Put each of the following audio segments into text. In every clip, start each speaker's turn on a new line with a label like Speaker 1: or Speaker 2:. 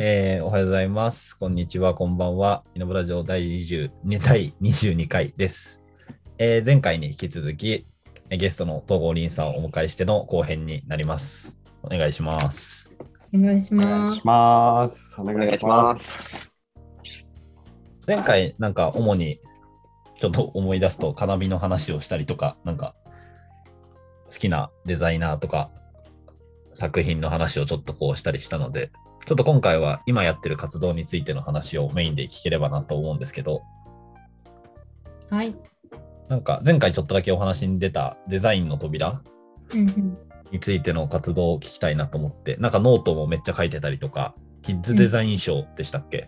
Speaker 1: えーおはようございます。こんにちは、こんばんは。イノブラジオ第20第22回です、えー前回に引き続き、えーゲストの東郷凛さんをお迎えしての後編になります。お願いします。
Speaker 2: お願いし
Speaker 3: お願
Speaker 2: ます
Speaker 3: いし。ます。お
Speaker 4: お
Speaker 3: 願いし
Speaker 4: ま。
Speaker 3: す。
Speaker 1: 前回、なんか主にちょっと思い出すと、カナビの話をしたりとか、なんか好きなデザイナーとか作品の話をちょっとこうしたりしたので、ちょっと今回は今やってる活動についての話をメインで聞ければなと思うんですけど、
Speaker 2: はい。
Speaker 1: なんか前回ちょっとだけお話に出たデザインの扉についての活動を聞きたいなと思って、なんかノートもめっちゃ書いてたりとか、キッズデザイン賞でしたっけ、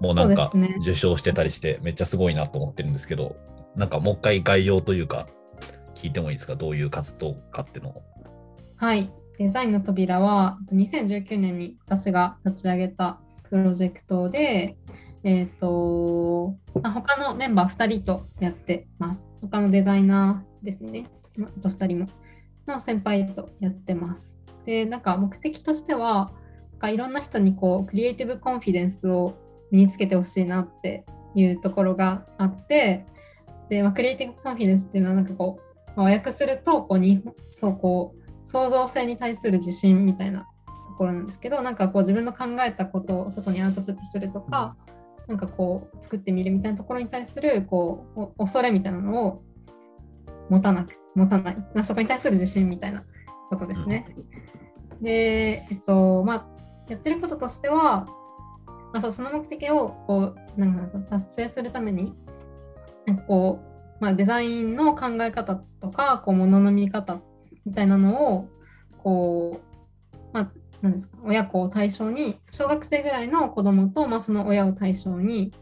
Speaker 1: もうなんか
Speaker 2: そうですね。
Speaker 1: 受賞してたりして、めっちゃすごいなと思ってるんですけど、なんかもう一回概要というか、聞いてもいいですか、どういう活動かっていうのを。
Speaker 2: はい。デザインの扉は2019年に私が立ち上げたプロジェクトで、えっ、と、他のメンバー2人とやってます。他のデザイナーですね。あと2人もの先輩とやってます。で、なんか目的としては、なんかいろんな人にこうクリエイティブコンフィデンスを身につけてほしいなっていうところがあって、で、まあ、クリエイティブコンフィデンスっていうのはなんかこう、ま、和訳するとこうにそうこう創造性に対する自信みたいなところなんですけどなんかこう自分の考えたことを外にアウトプットするとかなんかこう作ってみるみたいなところに対するこうお恐れみたいなのを持たなく持たない、まあ、そこに対する自信みたいなことですね。で、えっとまあ、やってることとしては、まあ、そうその目的をこうなんか達成するためになんかこう、まあ、デザインの考え方とかこう物の見方みたいなのをこう、まあ、なんですか親子を対象に小学生ぐらいの子供と、まあ、その親を対象に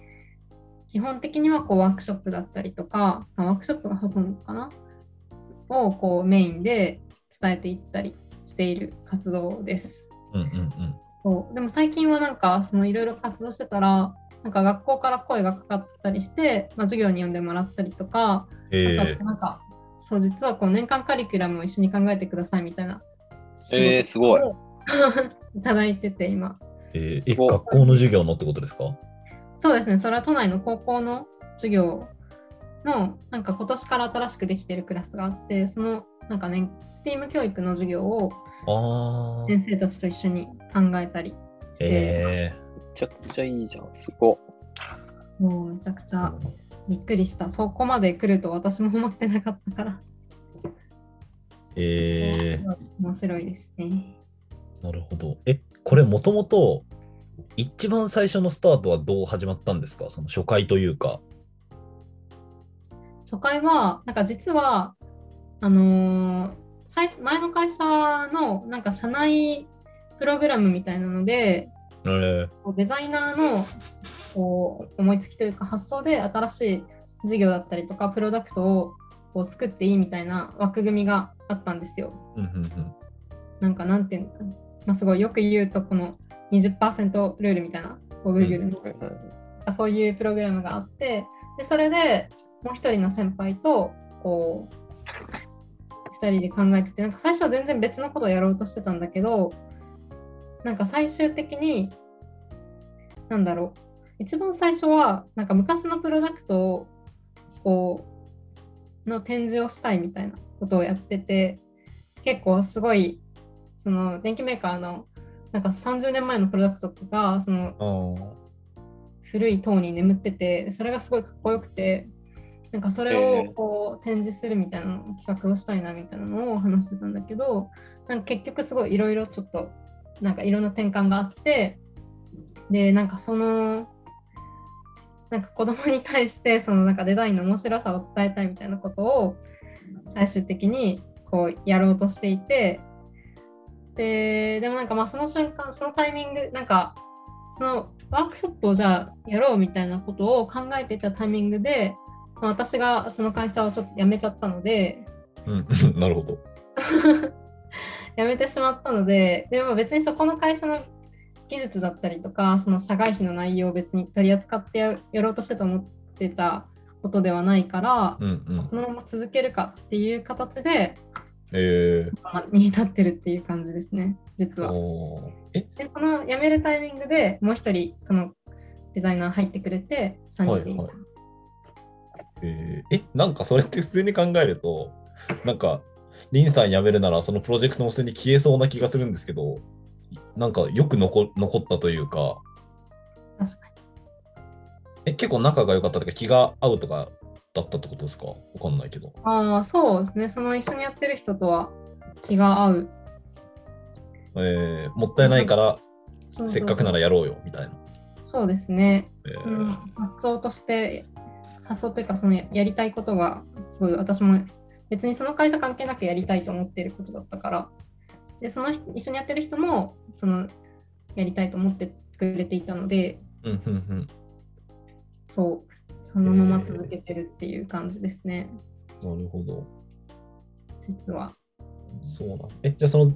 Speaker 2: 基本的にはこうワークショップだったりとか、まあワークショップがほとんどかな？をこうメインで伝えていったりしている活動です。
Speaker 1: うんうんうん。
Speaker 2: そうでも最近はなんかそのいろいろ活動してたらなんか学校から声がかかったりして、まあ、授業に呼んでもらったりとか、
Speaker 1: え
Speaker 2: あとなんかそう実はこう年間カリキュラムを一緒に考えてくださいみたいな
Speaker 4: えーすごい
Speaker 2: 仕事をい。ただいてて今。
Speaker 1: ーえーえ、
Speaker 4: お
Speaker 1: 学校の授業のってことですか？
Speaker 2: そうですね。それは都内の高校の授業のなんか今年から新しくできてるクラスがあってそのなんかね STEAM 教育の授業を。先生たちと一緒に考えたりして、
Speaker 1: え
Speaker 4: めちゃくちゃいいじゃん。すごっ。
Speaker 2: もうめちゃくちゃびっくりしたそこまで来ると私も思ってなかったから
Speaker 1: ー、えー、
Speaker 2: 面白いですね。
Speaker 1: なるほど。え、これもともと一番最初のスタートはどう始まったんですか？その初回というか。
Speaker 2: 初回はなんか実はあのー最前の会社のなんか社内プログラムみたいなので
Speaker 1: えー、
Speaker 2: デザイナーのこう思いつきというか発想で新しい事業だったりとかプロダクトをこう作っていいみたいな枠組みがあったんですよ。
Speaker 1: うんうんうん。
Speaker 2: なんかなんていうのかな、まあ、すごいよく言うとこの20%ルールみたいなこう Google の、そういうプログラムがあってでそれでもう一人の先輩とこう2人で考えててなんか最初は全然別のことをやろうとしてたんだけどなんか最終的になんだろう。一番最初はなんか昔のプロダクトをこうの展示をしたいみたいなことをやってて結構すごいその電機メーカーのなんか30年前のプロダクトとかその古い塔に眠っててそれがすごいかっこよくてなんかそれをこう展示するみたいな企画をしたいなみたいなのを話してたんだけどなんか結局すごいいろいろちょっとなんかいろんな転換があってでなんかそのなんか子供に対してそのなんかデザインの面白さを伝えたいみたいなことを最終的にこうやろうとしていてででもなんかまあその瞬間そのタイミングなんかそのワークショップをじゃあやろうみたいなことを考えていたタイミングで、まあ私がその会社をちょっと辞めちゃったので
Speaker 1: うん、なるほど。
Speaker 2: 辞めてしまったのででも別にそこの会社の技術だったりとかその社外費の内容を別に取り扱ってややろうとしてと思ってたことではないから、
Speaker 1: うんうん。
Speaker 2: そのまま続けるかっていう形で、
Speaker 1: えー、
Speaker 2: まあに至ってるっていう感じですね。実は。で、その辞めるタイミングでもう一人、そのデザイナー入ってくれて、3人でいた。
Speaker 1: はいえーえ、なんかそれって普通に考えると、なんか、リンさん辞めるなら、そのプロジェクトも普通に消えそうな気がするんですけど、なんかよく残残ったというか、
Speaker 2: 確かに。
Speaker 1: え結構仲が良かったとか、気が合うとかだったってことですか？わかんないけど。
Speaker 2: ああ、そうですね。その一緒にやってる人とは気が合う。
Speaker 1: えーもったいないから、せっかくならやろうよ、みたいな。
Speaker 2: そうですね。
Speaker 1: えー
Speaker 2: うん、発想として、発想というか、そのやりたいことが、すごい私も別にその会社関係なくやりたいと思っていることだったから、でその人一緒にやってる人もそのやりたいと思ってくれていたので、
Speaker 1: うんうんうん
Speaker 2: そう、そのまま続けてるっていう感じですね、
Speaker 1: なるほど。
Speaker 2: 実は。
Speaker 1: そうなんえ、じゃあその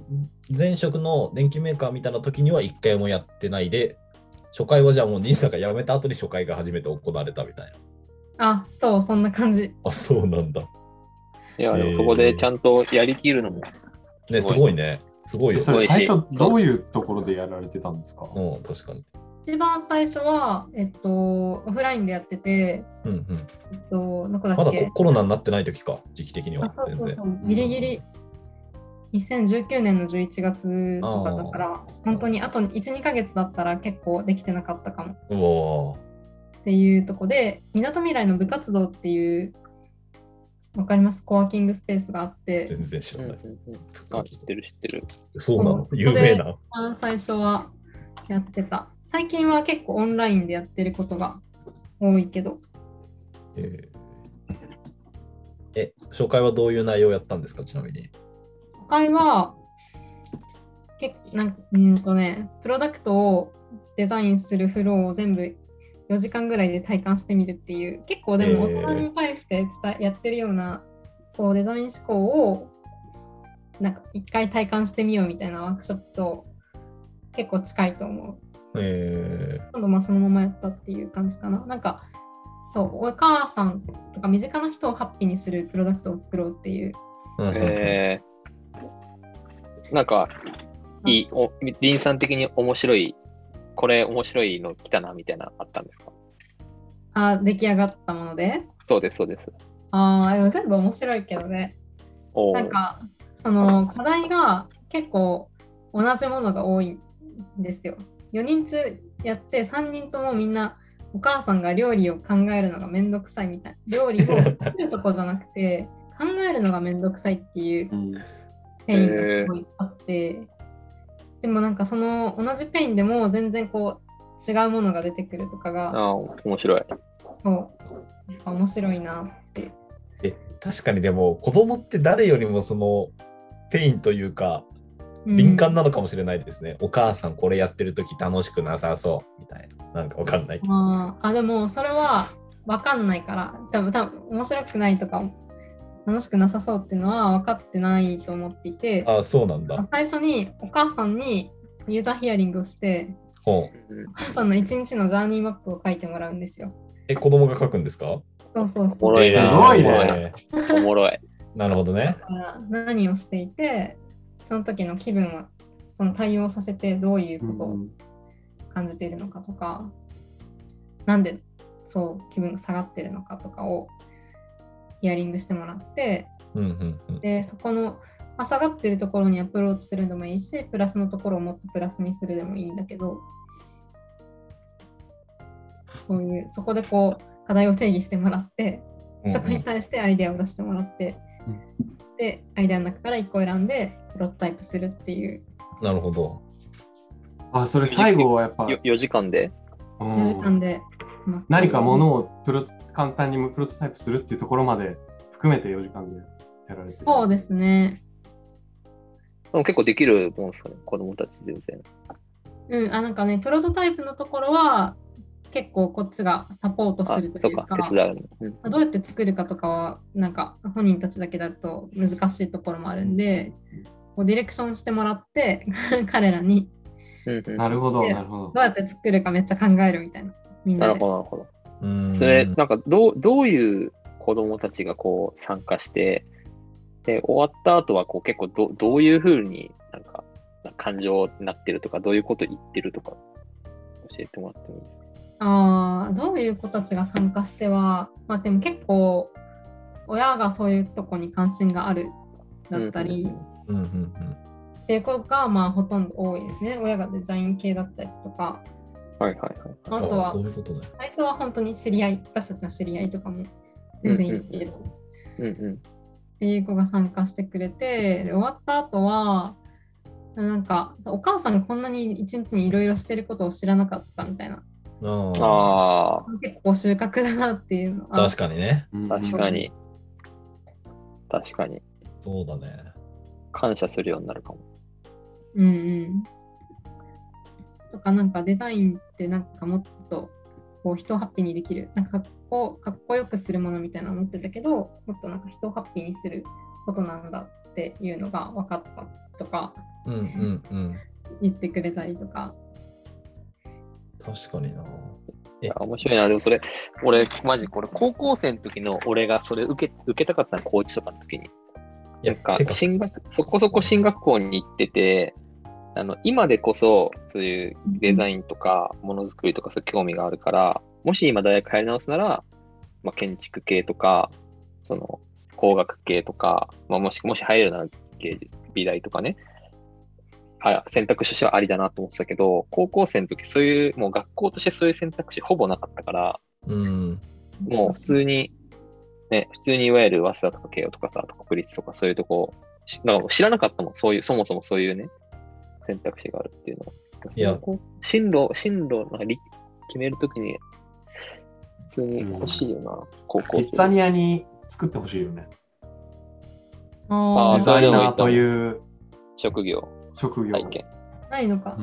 Speaker 1: 前職の電機メーカーみたいな時には一回もやってないで、初回はじゃあもう兄さんが辞めた後に初回が初めて行われたみたいな。
Speaker 2: あ、そう、そんな感じ。
Speaker 1: あ、そうなんだ。
Speaker 4: いや、でもそこでちゃんとやりきるのも。
Speaker 1: ね、すごい。ね。すごいよ。
Speaker 3: そ
Speaker 1: ね。
Speaker 3: れ最初どういうところでやられてたんですか？
Speaker 1: うん、確かに。
Speaker 2: 一番最初は、えっと、オフラインでやってて、
Speaker 1: うんうん。
Speaker 2: えっと、どこだ
Speaker 1: まだ
Speaker 2: っけ
Speaker 1: ココロナになってない時か、時期的には。
Speaker 2: あ。そうそうそう、ギリギリ。2019年の11月とかだから、本当にあと1、2ヶ月だったら結構できてなかったかも。
Speaker 1: うわ
Speaker 2: っていうとこで、みなとみらいの部活動っていう、わかります？コワーキングスペースがあっ
Speaker 1: ー
Speaker 2: て、
Speaker 1: 全然知
Speaker 4: うん
Speaker 1: らない。
Speaker 4: うんうんあ、知ってる知ってる。
Speaker 1: そうなの？有名な？
Speaker 2: あ最初はやってた。最近は結構オンラインでやってることが多いけど、
Speaker 1: えーえ、紹介はどういう内容やったんですか、ちなみに。
Speaker 2: 他は、結なんうんとね、プロダクトをデザインするフローを全部4時間ぐらいで体感してみるっていう、結構でも大人に対して伝えやってるようなこうデザイン思考をなんか一回体感してみようみたいなワークショップと結構近いと思う。
Speaker 1: え
Speaker 2: 今度まあそのままやったっていう感じかな。なんかそう、お母さんとか身近な人をハッピーにするプロダクトを作ろうっていう。
Speaker 4: えー、なんか、いい、おリンさん的に面白い、これ面白いの来たなみたいなのあったんですか？
Speaker 2: あ出来上がったもので？
Speaker 4: そうです、そうです。
Speaker 2: ああ、でも全部面白いけどね。なんか、その課題が結構同じものが多いんですよ。4人中やって3人ともみんなお母さんが料理を考えるのがめんどくさいみたい。料理を作るとこじゃなくて考えるのがめんどくさいっていう
Speaker 3: うん
Speaker 2: ペインがすごいあって、でもなんかその同じペインでも全然こう違うものが出てくるとかが、
Speaker 4: あー面白い。
Speaker 2: そう、やっぱ面白いなって。
Speaker 1: え確かにでも子供って誰よりもそのペインというか
Speaker 2: うん。
Speaker 1: 敏感なのかもしれないですね、お母さんこれやってる時楽しくなさそう。みたいな。なんかわかんないけど。
Speaker 2: あー。あでもそれは分かんないから。多分多分面白くないとか楽しくなさそうっていうのは分かってないと思っていて
Speaker 1: あそうなんだ
Speaker 2: 最初にお母さんにユーザーヒアリングをしてお母さんの一日のジャーニーマップを書いてもらうんですよ。
Speaker 1: え子供が書くんですか？
Speaker 2: そうそう
Speaker 4: お
Speaker 2: そう。
Speaker 4: もろいな。おもろいな。おもろい。
Speaker 1: なるほどね
Speaker 2: だから何をしていてその時の気分はその対応させてどういうことを感じているのかとか、なんでそう気分が下がってるのかとかをヒアリングしてもらって
Speaker 1: うんうんうん。
Speaker 2: でそこの、まあ、下がってるところにアプローチするでもいいしプラスのところをもっとプラスにするでもいいんだけどそういうそこでこう課題を定義してもらってそこに対してアイデアを出してもらって、でアイデアの中から1個選んでプロトタイプするっていう。
Speaker 1: なるほど。
Speaker 3: あ、それ最後はやっぱ、
Speaker 4: よ4時間で？
Speaker 3: うん。
Speaker 2: 4時間で、まあ
Speaker 3: 何かものをプロ簡単にプロトタイプするっていうところまで含めて4時間でやられてる。
Speaker 2: そうですね
Speaker 4: でも結構できるもんですかね、子供たち全然。
Speaker 2: うんあなんかねプロトタイプのところは結構こっちがサポート
Speaker 4: あ
Speaker 2: すると
Speaker 4: そ
Speaker 2: いううか
Speaker 4: か、手伝うの。うん
Speaker 2: まあどうやって作るかとかはなんか本人たちだけだと難しいところもあるんでこうディレクションしてもらって 彼らに
Speaker 4: うんうん。
Speaker 3: なるほど、
Speaker 2: で
Speaker 3: なるほど。
Speaker 2: どう。やって作るかめっちゃ考えるみたいな。みんなで。
Speaker 4: なるほど、なるほど。
Speaker 1: うーん
Speaker 4: それ、なんかどう、どういう子供たちがこう参加して、で、終わった後はこう結構どどういうふうになんか、な感情になってるとか、どういうこと言ってるとか、教えてもらってもいいですか？
Speaker 2: あーどういう子たちが参加しては、まあ、でも結構親がそういうとこに関心があるだったり、
Speaker 4: うん
Speaker 1: うんうん
Speaker 2: っていう子がまあほとんど多いですね親がデザイン系だったりとか
Speaker 4: はいはいはい。
Speaker 1: うん。
Speaker 2: あとは
Speaker 1: そういうことね。
Speaker 2: 最初は本当に知り合い私たちの知り合いとかも全然いるけど、
Speaker 4: うんうん。
Speaker 2: っていう子が参加してくれてで終わった後はなんかお母さんがこんなに一日にいろいろしてることを知らなかったみたいな
Speaker 1: あ
Speaker 4: あ
Speaker 2: 結構収穫だなっていうの
Speaker 1: あ。
Speaker 2: は
Speaker 1: 確かにね。
Speaker 4: 確かに。確かに。
Speaker 1: そうだね。
Speaker 4: 感謝するようになるかも。
Speaker 2: うんうん。とかなんかデザインってなんかもっとこう人をハッピーにできるなんかかっこかっこよくするものみたいなの思ってたけどもっとなんか人をハッピーにすることなんだっていうのが分かったとか
Speaker 1: うんうんうん。
Speaker 2: 言ってくれたりとか。
Speaker 1: 確かにな。
Speaker 4: いや、面白いな。でもそれ、俺、マジこれ、高校生の時の俺がそれ受け受けたかったの、高知とかの時に。なんか、進学、そこそこ進学校に行ってて、あの、今でこそ、そういうデザインとか、ものづくりとか、そういう興味があるから、もし今大学入り直すなら、まあ、建築系とか、その、工学系とか、まあ、もし、もし入れるなら芸術、美大とかね、はい、選択肢としてはありだなと思ってたけど、高校生の時、そういう、もう学校としてそういう選択肢ほぼなかったから、
Speaker 1: うん。
Speaker 4: もう普通に、ね、普通にいわゆる早稲田とか慶応とかさ、とか国立とかそういうとこ、しなんか知らなかったもん、そういう、そもそもそういうね、選択肢があるっていうのは。
Speaker 1: いや
Speaker 4: 進路、進路なんかり決めるときに、普通に欲しいよな、高校生。
Speaker 3: キッザニアに作ってほしいよね。
Speaker 2: あ
Speaker 4: あそれでもいい
Speaker 3: ザイナーという
Speaker 4: 職業、
Speaker 3: 職業。
Speaker 2: ないのか。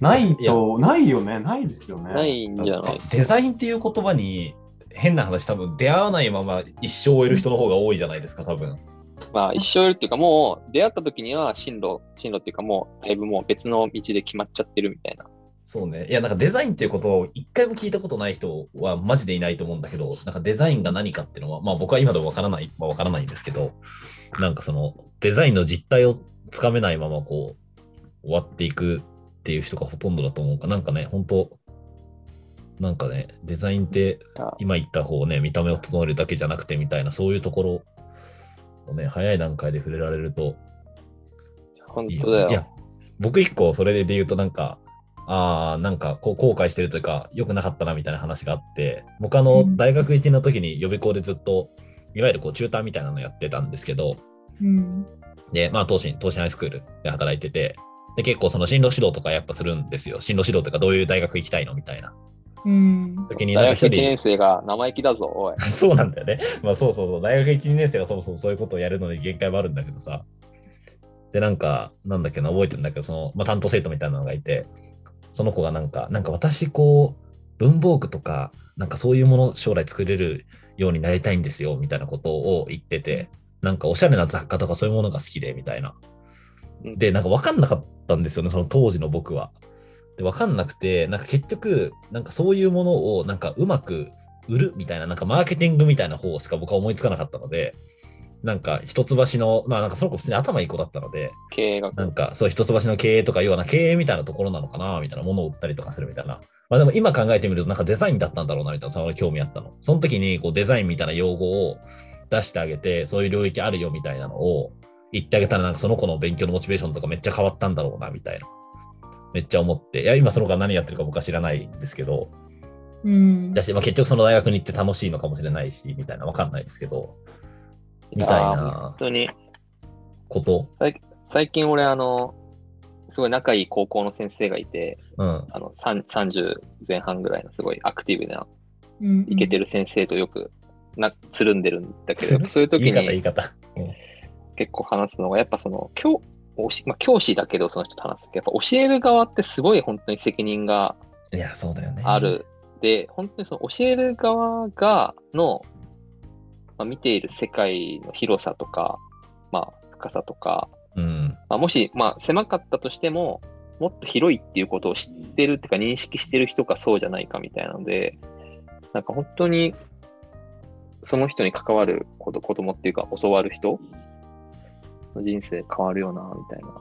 Speaker 3: ないと、ないよね。ないですよね。
Speaker 4: ないんじゃない？
Speaker 1: デザインっていう言葉に変な話多分出会わないまま一生終える人の方が多いじゃないですか多分
Speaker 4: まあ一生いるっていうか、もう出会った時には進路、進路っていうかもうだいぶもう別の道で決まっちゃってるみたいな。
Speaker 1: そうね。いやなんかデザインっていうことを一回も聞いたことない人はマジでいないと思うんだけどなんかデザインが何かっていうのはまあ僕は今でもわからないまあわからないんですけどなんかそのデザインの実態をつかめないままこう終わっていくっていう人がほとんどだと思うか。なんかね本当なんかねデザインって
Speaker 4: あ
Speaker 1: 今言った方ね見た目を整えるだけじゃなくてみたいなそういうところをね早い段階で触れられるといい
Speaker 4: 本当だよ。
Speaker 1: いや、僕一個それで言うとなんか、ああ、なんかこう後悔してるというか、良くなかったなみたいな話があって、僕あの、
Speaker 2: うん
Speaker 1: 大学1年の時に予備校でずっと、いわゆるこうチューターみたいなのやってたんですけど、
Speaker 2: うん。
Speaker 1: で、まあ、東進、東進ハイスクールで働いてて、で、結構その進路指導とかやっぱするんですよ。進路指導とか、どういう大学行きたいのみたいな。
Speaker 2: うん。
Speaker 1: 時に、
Speaker 4: 大学1
Speaker 1: か一人
Speaker 4: 年、生が生意気だぞ、おい。
Speaker 1: そうなんだよね。まあそうそうそう。大学1、2年生がそもそもそういうことをやるのに限界もあるんだけどさ。で、なんか、なんだっけな、覚えてるんだけど、その、まあ、担当生徒みたいなのがいて、その子がなんか、なんか私、こう、文房具とか、なんかそういうもの将来作れるようになりたいんですよ、みたいなことを言ってて、なんかおしゃれな雑貨とかそういうものが好きで、みたいな。で、なんか分かんなかったんですよね、その当時の僕は。で、分かんなくて、なんか結局、なんかそういうものを、なんかうまく売るみたいな、なんかマーケティングみたいな方しか僕は思いつかなかったので、なんか一橋の、まあなんかその子普通に頭いい子だったので、
Speaker 4: 経営学。
Speaker 1: なんかそう一橋の経営とか、要はな経営みたいなところなのかな、みたいなものを売ったりとかするみたいな。まあでも今考えてみると、なんかデザインだったんだろうな、みたいな、その興味あったの。その時にこうデザインみたいな用語を出してあげて、そういう領域あるよみたいなのを言ってあげたら、なんかその子の勉強のモチベーションとかめっちゃ変わったんだろうな、みたいな。めっちゃ思って。いや、今その子が何やってるか僕は知らないんですけど、
Speaker 2: うん
Speaker 1: だし、まあ、結局その大学に行って楽しいのかもしれないし、みたいな、わかんないですけど、みたいな
Speaker 4: 本当に、
Speaker 1: こと。
Speaker 4: 最近俺、あの、すごい仲いい高校の先生がいて、
Speaker 1: うん。
Speaker 4: あの、さん30前半ぐらいのすごいアクティブな、
Speaker 2: うん。
Speaker 4: イケてる先生とよくな、つるんでるんだけど、そういう時
Speaker 1: 言い方、言い
Speaker 4: に
Speaker 1: 方。
Speaker 4: 結構話すのが、やっぱその、教、おしまあ、教師だけど、その人と話すとき、やっぱ教える側ってすごい本当に責任が
Speaker 1: いや、そうだよね。
Speaker 4: あ。る。で、本当にその教える側が、の、まあ、見ている世界の広さとか、まあ、深さとか、
Speaker 1: うん。
Speaker 4: まあ、もし、まあ、狭かったとしても、もっと広いっていうことを知ってるっていうか、認識してる人かそうじゃないかみたいなので、なんか本当に、その人に関わる子供っていうか、教わる人の人生変わるよな、みたいな。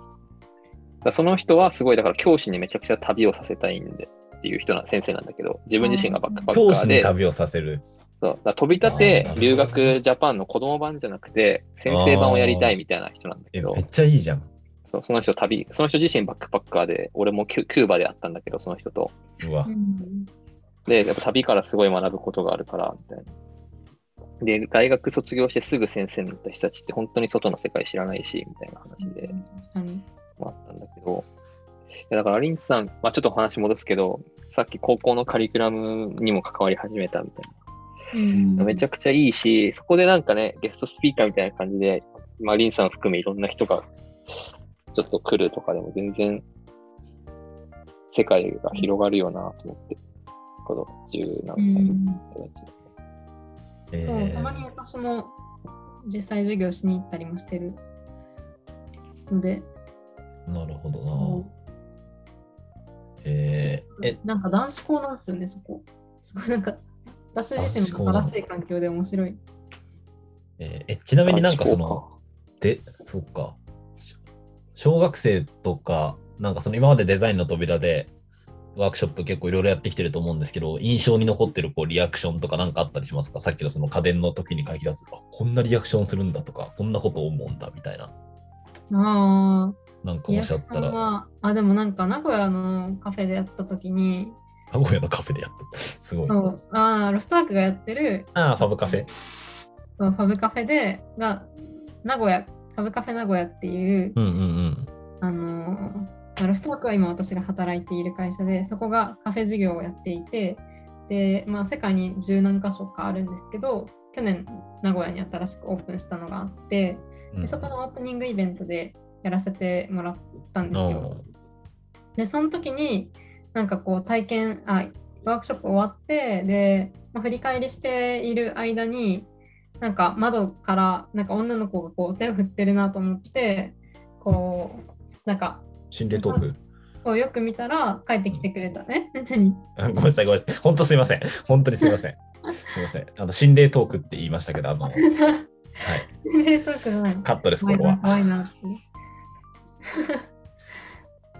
Speaker 4: らその人はすごい、だから教師にめちゃくちゃ旅をさせたいんでっていう人な先生なんだけど、自分自身がバックパッカ
Speaker 1: 教
Speaker 4: ーで、
Speaker 1: 師に旅をさせる。
Speaker 4: そうだから飛び立て留学ジャパンの子供版じゃなくて、先生版をやりたいみたいな人なんだけど
Speaker 1: えめっ、ちゃいいじゃん。
Speaker 4: そうその人旅、その人自身バックパッカーで、俺もキュキューバでやったんだけど、その人と。
Speaker 1: うわ
Speaker 2: う。ん
Speaker 4: で、やっぱ旅からすごい学ぶことがあるから、みたいな。で、大学卒業してすぐ先生になった人たちって本当に外の世界知らないし、みたいな話であったんだけど、いやだから、リンスさん、まあ、ちょっと話戻すけど、さっき高校のカリキュラムにも関わり始めたみたい
Speaker 2: うん。
Speaker 4: な。めちゃくちゃいいし、そこでなんかね、ゲストスピーカーみたいな感じで、まあ、リンさん含めいろんな人がちょっと来るとかでも全然世界が広がるよなと思って、この十何歳の人
Speaker 1: え
Speaker 2: そう、
Speaker 1: ー
Speaker 2: たまに私も実際授業しに行ったりもしてるので、
Speaker 1: なるほどな。えー、え、
Speaker 2: なんか男子校なんですよね、そこ。すごいなんか、私自身も新しい環境で面白い。
Speaker 1: えーえちなみになんかその、で、そっか。小学生とか、なんかその今までデザインの扉でワークショップ結構いろいろやってきてると思うんですけど、印象に残ってるこうリアクションとかなんかあったりしますか？さっきのその家電の時に書き出す、あこんなリアクションするんだとか、こんなこと思うんだみたいな。
Speaker 2: ああ、
Speaker 1: なんか
Speaker 2: リアクション
Speaker 1: もしあったら、
Speaker 2: は、あ、でもなんか名古屋のカフェでやった時に、
Speaker 1: 名古屋のカフェでやった。すごい。
Speaker 2: そうあーロフトワークがやってる
Speaker 1: ああ、ファブカフェ。
Speaker 2: そうファブカフェで、が、名古屋、ファブカフェ名古屋っていう、
Speaker 1: うんうんうん。
Speaker 2: あのロフトワークは今私が働いている会社で、そこがカフェ事業をやっていて、で、まあ、世界に十何箇所かあるんですけど、去年名古屋に新しくオープンしたのがあって、
Speaker 1: うん
Speaker 2: でそこのオープニングイベントでやらせてもらったんですよ。で、その時に、なんかこう体験、あ、ワークショップ終わって、で、まあ、振り返りしている間に、なんか窓からなんか女の子がこう手を振ってるなと思って、こう、なんか
Speaker 1: 心霊トーク。
Speaker 2: そうよく見たら帰ってきてくれたね。
Speaker 1: ごめんなさい、ごめんなさい。本当すいません。本当にすいません。すいません。あの、心霊トークって言いましたけど、あの、はい。
Speaker 2: 心霊トークじゃない。
Speaker 1: カットです、こ
Speaker 2: 怖いな、
Speaker 1: こは。
Speaker 2: 怖いなっ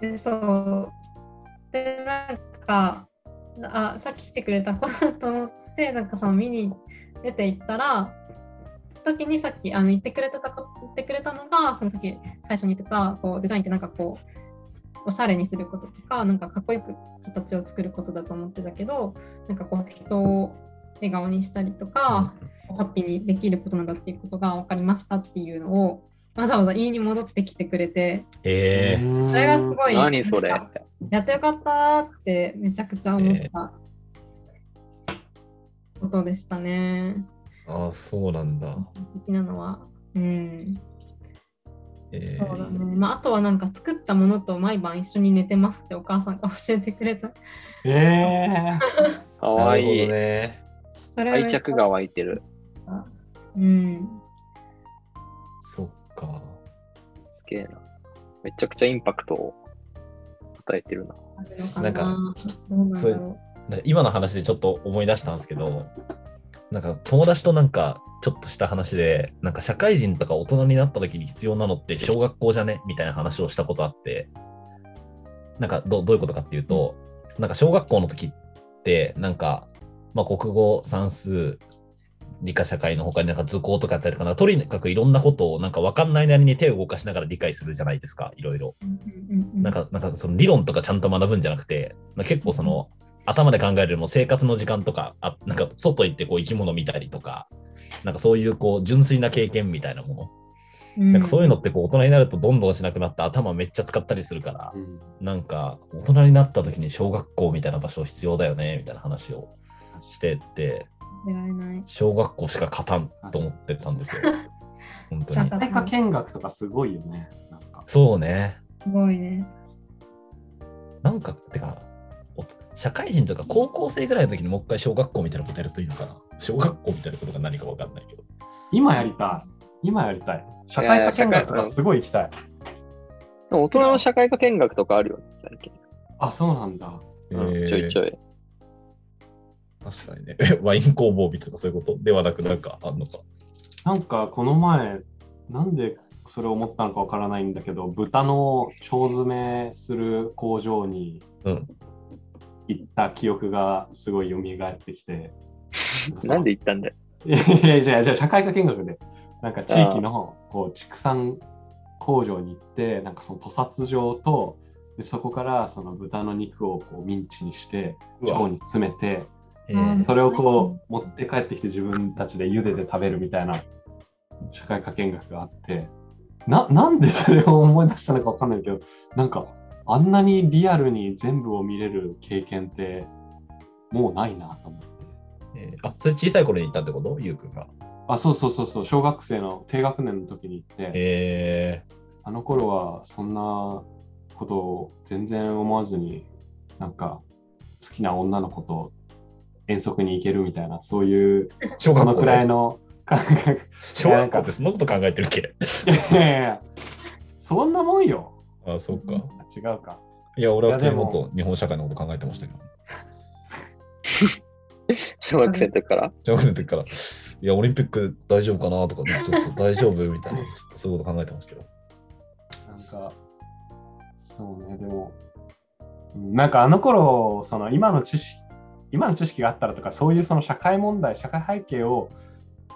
Speaker 2: て。で、そう。で、なんか、あ、さっき来てくれた子だと思って、なんかその見に出て行ったら、時にさっきあの言ってくれてたこ言ってくれたのが、そのさっき最初に言ってたこうデザインってなんかこう、おしゃれにすることとか、なんかかっこよく形を作ることだと思ってたけど、なんかこう人を笑顔にしたりとか、ハッピーにできることなんだっていうことが分かりましたっていうのをわざわざ言いに戻ってきてくれて
Speaker 1: えー、
Speaker 2: それがすごい
Speaker 4: 何それ
Speaker 2: やってよかったってめちゃくちゃ思ったことでしたね。
Speaker 1: ああ、そうなんだ。
Speaker 2: 的なのは。うん、
Speaker 1: えー
Speaker 2: そうだね。まあ、あとはなんか作ったものと毎晩一緒に寝てますってお母さんが教えてくれた。
Speaker 3: ええ
Speaker 4: かわいい。
Speaker 1: ね。
Speaker 2: それ
Speaker 4: 愛着が湧いてる。
Speaker 2: うん。
Speaker 1: そっか。
Speaker 4: すげえな。めちゃくちゃインパクトを与えてるな。
Speaker 1: なんかそう
Speaker 2: ろう。
Speaker 1: なんか今の話でちょっと思い出したんですけど、なんか友達となんかちょっとした話で、なんか社会人とか大人になった時に必要なのって小学校じゃね？みたいな話をしたことあって、なんかどどういうことかっていうと、なんか小学校の時って、なんか、まあ、国語、算数、理科社会の他になんか図工とかやったりとか、とにかくいろんなことをなんか分かんないなりに手を動かしながら理解するじゃないですか、いろいろ。なんか、なんかその理論とかちゃんと学ぶんじゃなくて、まあ、結構その、頭で考えるよりも生活の時間とか、あなんか外行ってこう生き物見たりとか、なんかそういうこう純粋な経験みたいなもの。
Speaker 2: うん
Speaker 1: なんかそういうのってこう大人になるとどんどんしなくなって頭めっちゃ使ったりするから、なんか大人になった時に小学校みたいな場所必要だよねみたいな話をしてって、
Speaker 2: 間違いない。
Speaker 1: 小学校しか勝たんと思ってたんですよ。本当に。
Speaker 3: 社会科見学とかすごいよね。なんか
Speaker 1: そうね。
Speaker 2: すごいね。
Speaker 1: なんか、てか、お社会人とか高校生ぐらいの時にもう一回小学校みたいなことやるといいのかな？小学校みたいなことが何かわかんないけど。
Speaker 3: 今やりたい。今やりたい。社会科見学とかすごい行きたい。
Speaker 4: 大人の社会科見学とかあるよね、最近。
Speaker 3: あ、そうなんだ。
Speaker 4: うんちょいちょい。
Speaker 1: 確かにね。えワイン工房日とかそういうこと？ではなくなんかあんのか？
Speaker 3: なんかこの前、なんでそれを思ったのかわからないんだけど、豚の腸詰めする工場に
Speaker 1: うん。
Speaker 3: 行った記憶がすごい蘇ってきて。
Speaker 4: なんで言ったんだよ。
Speaker 3: いやいやじゃあ、じゃあ社会科見学で、なんか地域のこう畜産工場に行って、なんかその屠殺場と、でそこからその豚の肉をこうミンチにして、腸に詰めて、
Speaker 1: え。ー
Speaker 3: それをこう持って帰ってきて自分たちで茹でて食べるみたいな社会科見学があって、ななんでそれを思い出したのかわかんないけど、なんかあんなにリアルに全部を見れる経験ってもうないなと思って。
Speaker 1: えーあ、それ小さい頃に行ったってこと？ゆうくんが。
Speaker 3: あ、そうそうそうそう、小学生の低学年の時に行って、
Speaker 1: え
Speaker 3: あの頃はそんなことを全然思わずに、なんか好きな女の子と遠足に行けるみたいな、そういう、そのくらい
Speaker 1: で
Speaker 3: の感覚。
Speaker 1: 小学校ってそんなこと考えてるっけ？
Speaker 3: いやいやいや、そんなもんよ。
Speaker 1: あ、そうか。
Speaker 3: 違うか。
Speaker 1: いや、俺は普通に
Speaker 3: も
Speaker 1: もっと日本社会のこと考えてましたけど。
Speaker 4: 小学生の時から？
Speaker 1: 小学生の時から、いや、オリンピック大丈夫かなとか、ね、ちょっと大丈夫みたいな、ずっとそういうこと考えてましたよ。
Speaker 3: なんか、そうね、でも、うんなんかあの頃、その今の知識、今の知識があったらとか、そういうその社会問題、社会背景を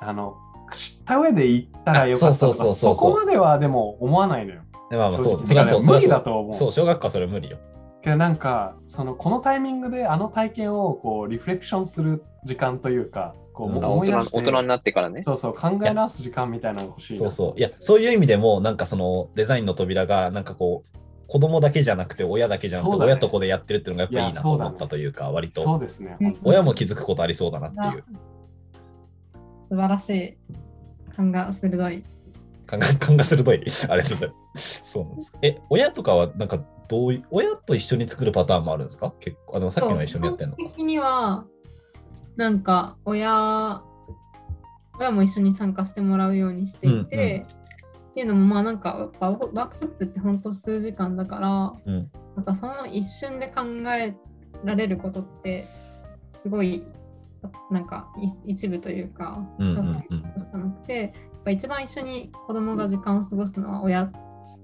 Speaker 3: あの知った上で言ったらよかったとか、
Speaker 1: あそうそうそうそう
Speaker 3: そこまではでも思わないのよ。
Speaker 1: でまあまあ、そう、それはそう、
Speaker 3: 無理だと思う。
Speaker 1: そう、小学校はそれは無理よ。
Speaker 3: けどなんかそのこのタイミングであの体験をこうリフレクションする時間というか、こう
Speaker 1: う
Speaker 3: 思い出して
Speaker 4: 大人になってからね。
Speaker 3: そうそう考え直す時間みたいなのが欲しいな
Speaker 1: そうそう。いや、そういう意味でも、なんかそのデザインの扉が、なんかこう、子供だけじゃなくて、親だけじゃなくて、親と子でやってるっていうのがやっぱいいなと思ったというか、割と、
Speaker 3: そうですね。
Speaker 1: 親も気づくことありそうだなっていう
Speaker 2: 素晴らしい。勘が鋭い。
Speaker 1: 感が感が鋭い。ありがとうございます。そうなんです。え、親とかは、なんか、どういう、親と一緒に作るパターンもあるんですか？結構、あの、さっきのは一緒にやってんのか
Speaker 2: 基本。的には、なんか親、親も一緒に参加してもらうようにしていて、
Speaker 1: うんうん
Speaker 2: っていうのも、まあなんか、ワークショップって本当数時間だから、
Speaker 1: うん。
Speaker 2: なんかその一瞬で考えられることって、すごい、なんかい一部というか、
Speaker 1: うんうんうん
Speaker 2: 些細なことしかなくて、やっぱ一番一緒に子供が時間を過ごすのは親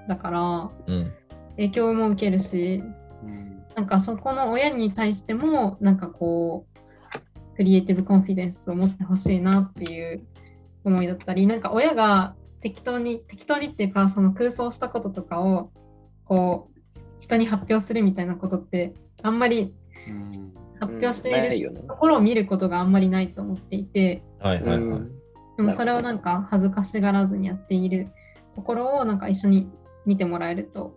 Speaker 2: だから、
Speaker 1: うん。
Speaker 2: 影響も受けるし、
Speaker 3: うん
Speaker 2: なんかそこの親に対してもなんかこうクリエイティブコンフィデンスを持ってほしいなっていう思いだったりなんか親が適当に適当にっていうかその空想したこととかをこう人に発表するみたいなことってあんまり
Speaker 3: うん
Speaker 2: 発表して
Speaker 4: い
Speaker 2: いる。ところを見ることがあんまりないと思っていて
Speaker 1: はいはいはい。
Speaker 4: うん
Speaker 2: でもそれをなんか恥ずかしがらずにやっているところをなんか一緒に見てもらえると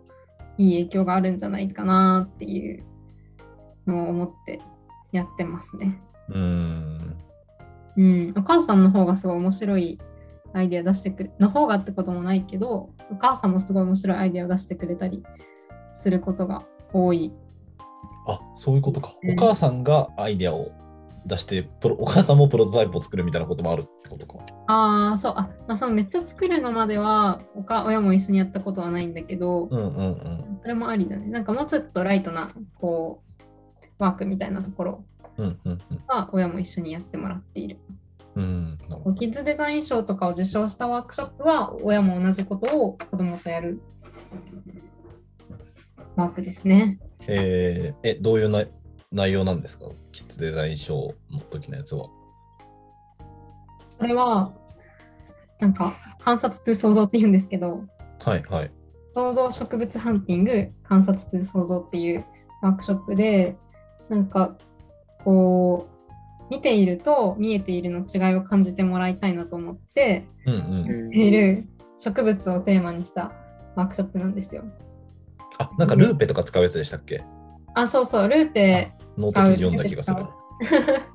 Speaker 2: いい影響があるんじゃないかなっていうのを思ってやってますね。
Speaker 1: うーん。
Speaker 2: うん、お母さんの方がすごい面白いアイデア出してくれの方がってこともないけどお母さんもすごい面白いアイデアを出してくれたりすることが多い。
Speaker 1: あ、そういうことか。
Speaker 2: うん
Speaker 1: お母さんがアイデアを出して、プロお母さんもプロトタイプを作るみたいなこともあるってことか。
Speaker 2: ああそうあ、まあ、そのめっちゃ作るのまではおか親も一緒にやったことはないんだけど、
Speaker 1: うんうんうん。
Speaker 2: それもありだね。なんかもうちょっとライトなこうワークみたいなところ
Speaker 1: うんうん
Speaker 2: は親も一緒にやってもらっている。
Speaker 1: うん。
Speaker 2: キッズデザイン賞とかを受賞したワークショップは親も同じことを子供とやるワークですね。
Speaker 1: えーえ、どういうな内容なんですか？キッズデザイン賞の時のやつは。
Speaker 2: それはなんか観察と想像って言うんですけど
Speaker 1: はいはい。
Speaker 2: 創造植物ハンティング観察と創造っていうワークショップでなんかこう見ていると見えているの違いを感じてもらいたいなと思って
Speaker 1: うんうん。
Speaker 2: いる植物をテーマにしたワークショップなんですよ。
Speaker 1: あ、なんかルーペとか使うやつでしたっけ？
Speaker 2: あそうそうルーペ
Speaker 1: ノート記事読んだ気がする。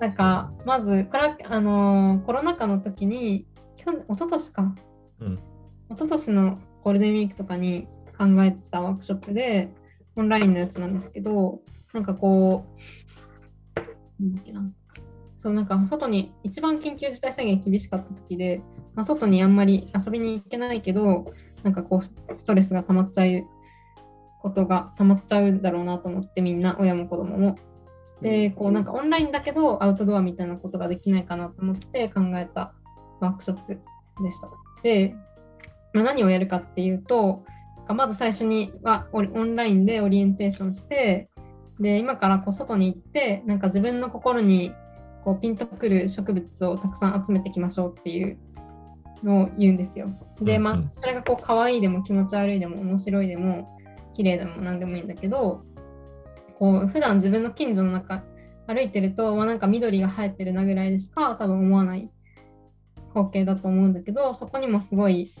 Speaker 2: なんかまずこれはあのーコロナ禍の時に去年一昨年か、
Speaker 1: うん。
Speaker 2: 一昨年のゴールデンウィークとかに考えたワークショップでオンラインのやつなんですけどなんかこうなんだっけな。そうなんか外に一番緊急事態宣言厳しかった時で、まあ、外にあんまり遊びに行けないけどなんかこうストレスが溜まっちゃうことが溜まっちゃうだろうなと思ってみんな親も子供もでこうなんかオンラインだけどアウトドアみたいなことができないかなと思って考えたワークショップでした。でまあ、何をやるかっていうと、まず最初にはオンラインでオリエンテーションして、で今からこう外に行って、なんか自分の心にこうピンとくる植物をたくさん集めていきましょうっていうのを言うんですよ。で、まあ、それがこう可愛いでも気持ち悪いでも面白いでも綺麗でも何でもいいんだけど、こう普段自分の近所の中歩いてると、まあ、なんか緑が生えてるなぐらいでしか多分思わない光景だと思うんだけどそこにもすごい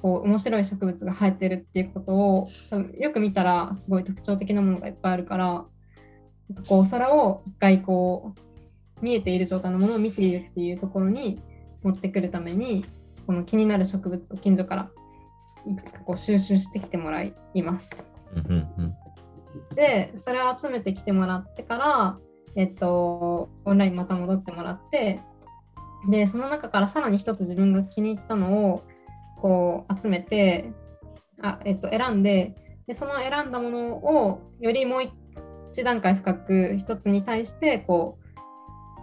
Speaker 2: こう面白い植物が生えてるっていうことを多分よく見たらすごい特徴的なものがいっぱいあるからなんかこう空を一回こう見えている状態のものを見ているっていうところに持ってくるためにこの気になる植物を近所からいくつかこう収集してきてもらいます。
Speaker 1: うんうんうん
Speaker 2: でそれを集めてきてもらってから、えっと、オンラインまた戻ってもらってでその中からさらに一つ自分が気に入ったのをこう集めてあ、えっと、選んででその選んだものをよりもう一段階深く一つに対してこ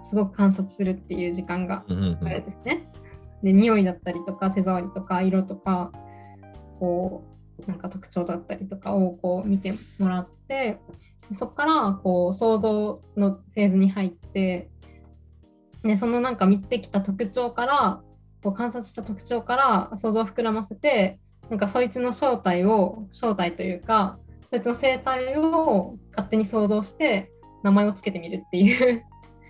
Speaker 2: うすごく観察するっていう時間が
Speaker 1: うんうんう
Speaker 2: あれ
Speaker 1: ん
Speaker 2: ですね。で匂いだったりとか手触りとか色とかこうなんか特徴だったりとかをこう見てもらってでそこからこう想像のフェーズに入ってでそのなんか見てきた特徴からこう観察した特徴から想像を膨らませてなんかそいつの正体を正体というかそいつの生態を勝手に想像して名前をつけてみるっていう。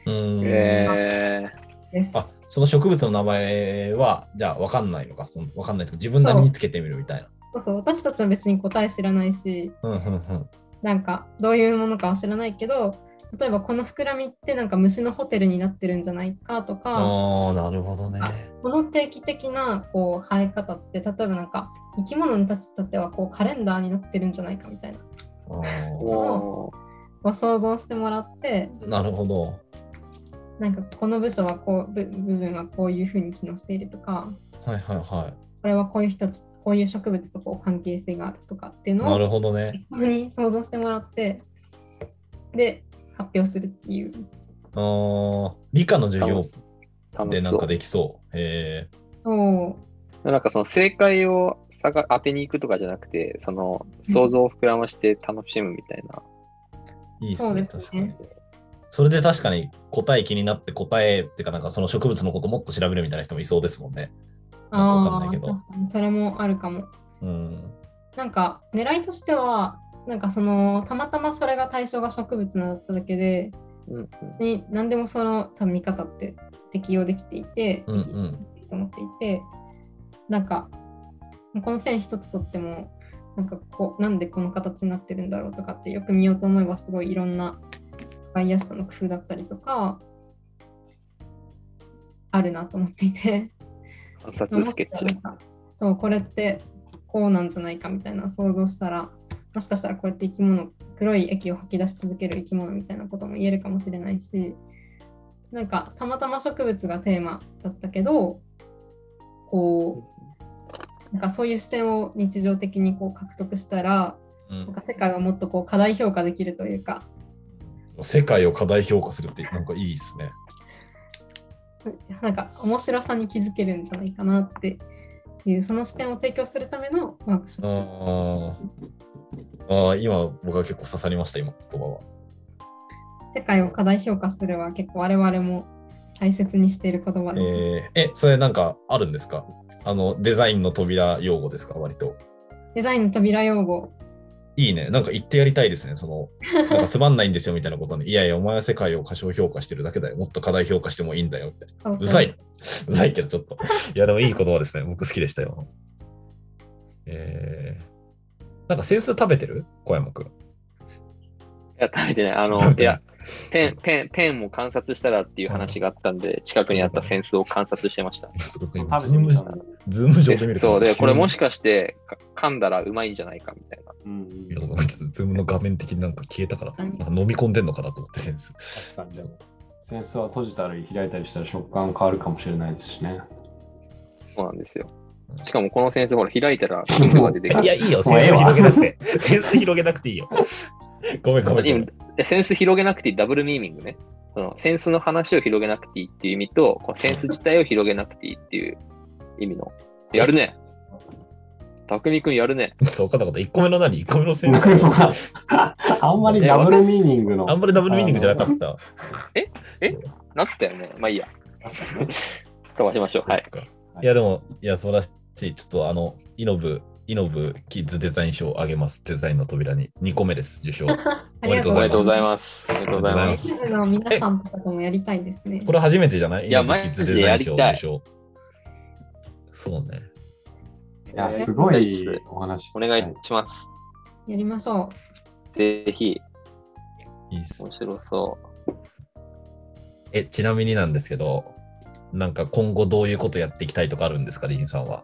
Speaker 1: うーん
Speaker 4: え
Speaker 2: です。
Speaker 1: あその植物の名前はじゃあ分かんないのか？その分かんないとか自分なりにつけてみるみたいな。
Speaker 2: そうそう私たちは別に答え知らないし
Speaker 1: うんうんうん
Speaker 2: なんかどういうものかは知らないけど例えばこの膨らみってなんか虫のホテルになってるんじゃないかとか
Speaker 1: ああなるほどね。
Speaker 2: この定期的なこう生え方って例えばなんか生き物たちにとってはこうカレンダーになってるんじゃないかみたいな
Speaker 1: あ
Speaker 4: ー、
Speaker 1: ー
Speaker 4: お
Speaker 2: ご想像してもらって
Speaker 1: なるほど。
Speaker 2: なんかこの部署はこう部部分はこういうふうに機能しているとか
Speaker 1: はいはいは
Speaker 2: これはこういう人たちこういう植物とこう関係性があるとかっていう
Speaker 1: い。な
Speaker 2: のを
Speaker 1: るほどね。
Speaker 2: ここに想像してもらってで発表するっていう
Speaker 1: あー理科の授業
Speaker 4: 楽しそう
Speaker 1: でなんか。できそう。へ
Speaker 2: そう
Speaker 4: なんかその正解を探当てに行くとかじゃなくて、その想像を膨らまして楽しむみたいな。
Speaker 1: えいいっ
Speaker 2: そう
Speaker 1: すね、
Speaker 2: ですね
Speaker 1: 確かに。それで確かに答え気になって答えっていうかなんかその植物のこともっと調べるみたいな人もいそうですもんね。なんかわかんないけど
Speaker 2: 確かにそれもあるかも。
Speaker 1: うん。
Speaker 2: なんか狙いとしてはなんかそのたまたまそれが対象が植物だっただけで
Speaker 4: うんうん
Speaker 2: に何でもその多分見方って適用できていて、
Speaker 1: うんうん
Speaker 2: と思っていてなんかこのペン一つとってもなんかこうなんでこの形になってるんだろうとかってよく見ようと思えばすごいいろんな使いやすさの工夫だったりとかあるなと思っていて。
Speaker 4: 観察スケッチ。
Speaker 2: そうこれってこうなんじゃないかみたいな想像したらもしかしたらこうやって生き物黒い液を吐き出し続ける生き物みたいなことも言えるかもしれないしなんかたまたま植物がテーマだったけどこうなんかそういう視点を日常的にこう獲得したら
Speaker 1: うん
Speaker 2: なんか世界をもっとこう過大評価できるというか
Speaker 1: 世界を過大評価するってなんかいいですね。
Speaker 2: なんか面白さに気づけるんじゃないかなっていうその視点を提供するためのワークショップ
Speaker 1: あーあー、今僕は結構刺さりました、今言葉は。
Speaker 2: 世界を過大評価するは結構我々も大切にしている言葉です、ね
Speaker 1: えーえ、それなんかあるんですか？あの、デザインの扉用語ですか？割と。
Speaker 2: デザインの扉用語
Speaker 1: いいね。なんか言ってやりたいですね。その、なんかつまんないんですよみたいなことに。いやいや、お前は世界を過小評価してるだけだよ。もっと過大評価してもいいんだよ。みたいな。
Speaker 2: そう
Speaker 1: ざい。うざいけどちょっと。いや、でもいい言葉ですね。僕好きでしたよ。えー、なんかセンス食べてる？小山くん。
Speaker 4: いや、食べてない。あの、
Speaker 1: い
Speaker 4: や、ペン、ペン、ペンも観察したらっていう話があったんで、近くにあったセンスを観察してました。
Speaker 1: すごい
Speaker 3: 食べ
Speaker 1: ズーム上
Speaker 4: で
Speaker 1: で見ると
Speaker 4: そうで、これもし
Speaker 1: か
Speaker 4: かしてか噛んだらうまいんじゃないかみたいな。
Speaker 3: うん
Speaker 1: ズームの画面的になんか消えたから、か飲み込んでんのかなと思ってセンス。
Speaker 3: 確かにでもセンスは閉じたり開いたりしたら食感変わるかもしれないですしね。
Speaker 4: そうなんですよ。しかもこのセンス、ほら、開いたら金魚が出てくる。
Speaker 1: いや、いいよ、
Speaker 3: も
Speaker 1: センス
Speaker 3: うええわ
Speaker 1: 広げなくて。センス広げなくていいよ。ごめんごめんごめ
Speaker 4: 今
Speaker 1: ん。
Speaker 4: でセンス広げなくていいダブルミーニングね。そのセンスの話を広げなくていいっていう意味と、このセンス自体を広げなくていいっていう意味の。やるね。匠くんやるね。
Speaker 1: そう、分かった。1個目の何 ?1 個目の先
Speaker 3: なん
Speaker 1: 生。
Speaker 3: か あんまりダブルミーニングの。
Speaker 1: あんまりダブルミーニングじゃなかった。
Speaker 4: なってたよね。まあいいや。飛ばしましょう。はい。
Speaker 1: いや、でも、いや、素晴らしい。ちょっと、あの、イノブ、イノブキッズデザイン賞をあげます。デザインの扉に。2個目です、受賞。
Speaker 2: あ
Speaker 1: りがとう
Speaker 4: おめでとうござい
Speaker 2: ま
Speaker 4: ます。おめでとうございます。
Speaker 2: す。一部の皆さんとかともやりたいですね。
Speaker 1: これ初めてじゃない？
Speaker 4: いや
Speaker 1: イノブキッズデザイン賞
Speaker 4: マ
Speaker 1: 受賞。そうね。
Speaker 3: いや、すごいお話。
Speaker 4: お願いします。
Speaker 2: やりましょ
Speaker 4: ぜひ、
Speaker 1: いいっす
Speaker 4: 面。白そ
Speaker 1: え、ちなみになんですけど、なんか今後どういうことやっていきたいとかあるんですか、リンさんは？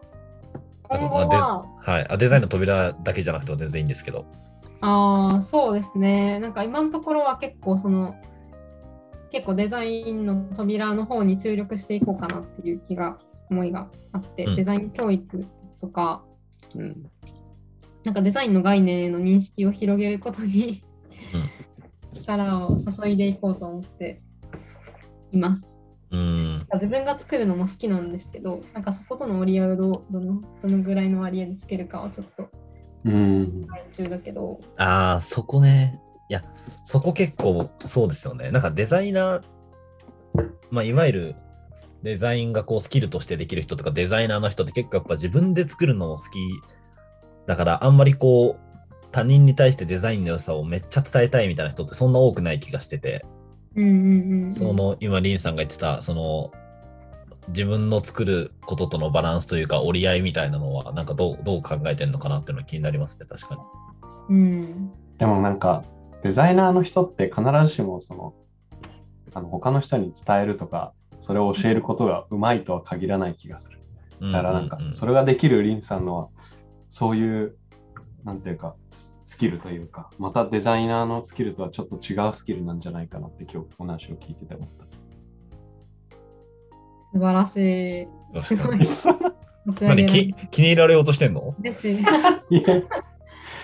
Speaker 2: う。今後は、
Speaker 1: はい。あデザインの扉だけじゃなくても全然いいんですけど。
Speaker 2: ああ、そうですね。なんか今のところは結構その、結構デザインの扉の方に注力していこうかなっていう気が、思いがあって、
Speaker 1: うん
Speaker 2: デザイン教育とか、
Speaker 4: う。うん。
Speaker 2: なんかデザインの概念への認識を広げることに、力を注いでいこうと思っています。
Speaker 1: うん。
Speaker 2: 自分が作るのも好きなんですけど、なんかそことの折り合いをどうどのどのぐらいの割合でつけるかはちょっと
Speaker 3: うん。
Speaker 2: 中だけど、
Speaker 1: ああ、そこね。いや、そこ結構そうですよね。なんかデザイナー、まあ、いわゆるデザインがこうスキルとしてできる人とかデザイナーの人って結構やっぱ自分で作るのを好きだからあんまりこう他人に対してデザインの良さをめっちゃ伝えたいみたいな人ってそんな多くない気がしてて、その今リンさんが言ってたその自分の作ることとのバランスというか折り合いみたいなのはなんかどうどう考えてるのかなっていうのが気になりますね確かに。
Speaker 2: うん、
Speaker 3: でもなんか、デザイナーの人って必ずしもその、あの他の人に伝えるとか、それを教えることがうまいとは限らない気がする。だからなんかそれができるリンさんのは、そういう、なんていうか、スキルというか、またデザイナーのスキルとはちょっと違うスキルなんじゃないかなって今日お話を聞いてて思った。
Speaker 2: 素晴らしい。すごい。
Speaker 1: 何
Speaker 2: られ
Speaker 1: き気に入られようとしてんの？
Speaker 2: 嬉しい。
Speaker 3: いやい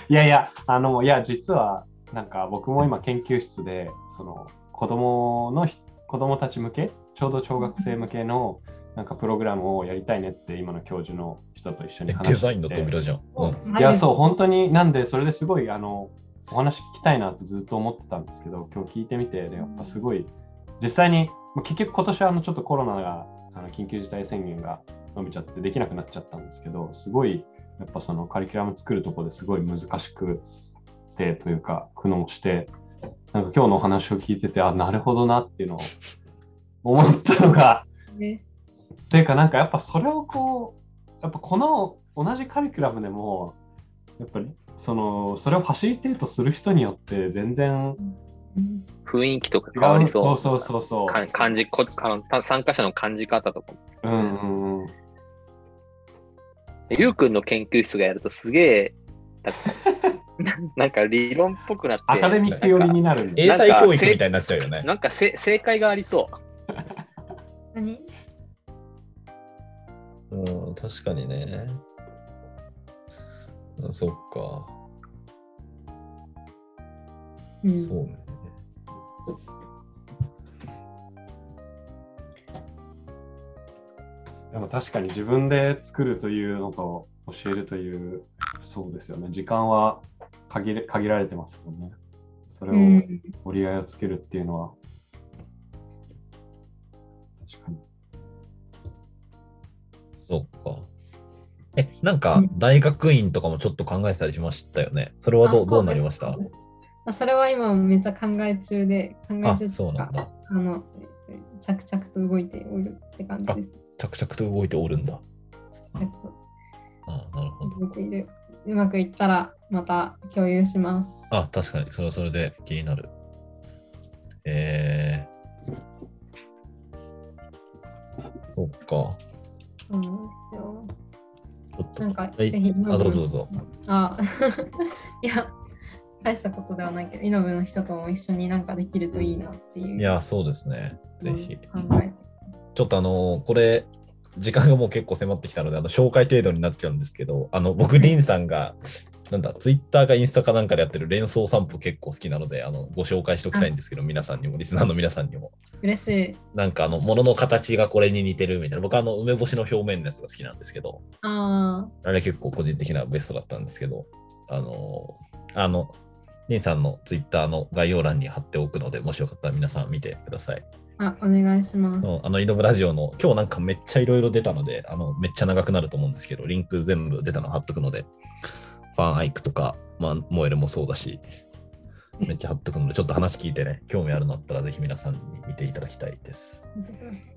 Speaker 3: やいや、あの、いや、実は、なんか僕も今研究室で、その子供のひ、子供たち向け、ちょうど小学生向けの、なんかプログラムをやりたいねって今の教授の人と一緒に
Speaker 1: え
Speaker 3: 話してて。
Speaker 1: デザインの扉じゃん。う。ん。
Speaker 3: い。や、そう、本当に、なんで、それですごい、あの、お話聞きたいなってずっと思ってたんですけど、今日聞いてみて、でやっぱすごい、実際に、まあ結局今年はあのちょっとコロナが、あの緊急事態宣言が伸びちゃってできなくなっちゃったんですけど、すごい、やっぱそのカリキュラム作るところですごい難しくて、というか、苦悩して、なんか今日のお話を聞いてて、あ、なるほどなっていうのを思ったのが、
Speaker 2: ね
Speaker 3: っていうか、なんかやっぱそれをこう、やっぱこの同じカリキュラムでも、やっぱりその、それをファシリテートする人によって全然
Speaker 2: うん
Speaker 4: 雰囲気とか
Speaker 3: 違う。
Speaker 4: 変わりそう。
Speaker 3: そうそうそうそう。
Speaker 4: か感じこか参加者の感じ方とかも。
Speaker 3: うんうんうん。
Speaker 4: ゆうくんの研究室がやるとすげえ、だ なんか理論っぽくなって、
Speaker 3: アカデミック寄りになる。
Speaker 1: 英才教育みたいになっちゃうよね。
Speaker 4: なんかせ正解がありそう。
Speaker 2: 何？
Speaker 1: うん、確かにね。うんそっか。
Speaker 2: うん
Speaker 1: そうね。
Speaker 3: でも確かに自分で作るというのと教えるという、そうですよね。時間は限れ限られてますもんね。それを
Speaker 2: うん
Speaker 3: 折り合いをつけるっていうのは。
Speaker 1: そっか。え、なんか
Speaker 2: うん
Speaker 1: 大学院とかもちょっと考えてたりしましたよね。それはどう
Speaker 2: あ
Speaker 1: どうなりました？
Speaker 2: あそれは今めっちゃ考え中で、考え
Speaker 1: あ
Speaker 2: 中、
Speaker 1: そうなんだ。
Speaker 2: あの、着々と動いておるって感じです。
Speaker 1: 着々と動いておるんだ。
Speaker 2: 着々と
Speaker 1: あなるほど。
Speaker 2: 動いている。うまくいったらまた共有します。
Speaker 1: あ、確かに、それはそれで気になる。えー、そっか。
Speaker 2: そうなんですよ。なんか、
Speaker 1: はい
Speaker 2: ぜひ、
Speaker 1: あ、どうぞどうぞ。
Speaker 2: あ、いや、大したことではないけど、イノブの人とも一緒になんかできるといいなっていう。
Speaker 1: いや、そうですね。ぜ
Speaker 2: うん
Speaker 1: ひ。
Speaker 2: 考えて。
Speaker 1: ちょっとあのこれ、時間がもう結構迫ってきたので、あの紹介程度になっちゃうんですけど、あの僕、リンさんがなんだ、ツイッターかインスタかなんかでやってる連想散歩結構好きなので、あのご紹介しておきたいんですけど、皆さんにも、リスナーの皆さんにも。
Speaker 2: 嬉しい。
Speaker 1: なんかあの、物の形がこれに似てるみたいな。僕はあの、梅干しの表面のやつが好きなんですけど、
Speaker 2: あ
Speaker 1: あれ結構個人的なベストだったんですけど、あの、あの、リンさんのツイッターの概要欄に貼っておくので、もしよかったら皆さん見てください。
Speaker 2: あ、あ、お願いします。
Speaker 1: うんあの、イノブラジオの、今日なんかめっちゃいろいろ出たので、あの、めっちゃ長くなると思うんですけど、リンク全部出たの貼っとくので、ファンアイクとか、まあ、モエルもそうだし、めっちゃ貼っとくので、ちょっと話聞いてね、興味あるのあったら、ぜひ皆さんに見ていただきたいです。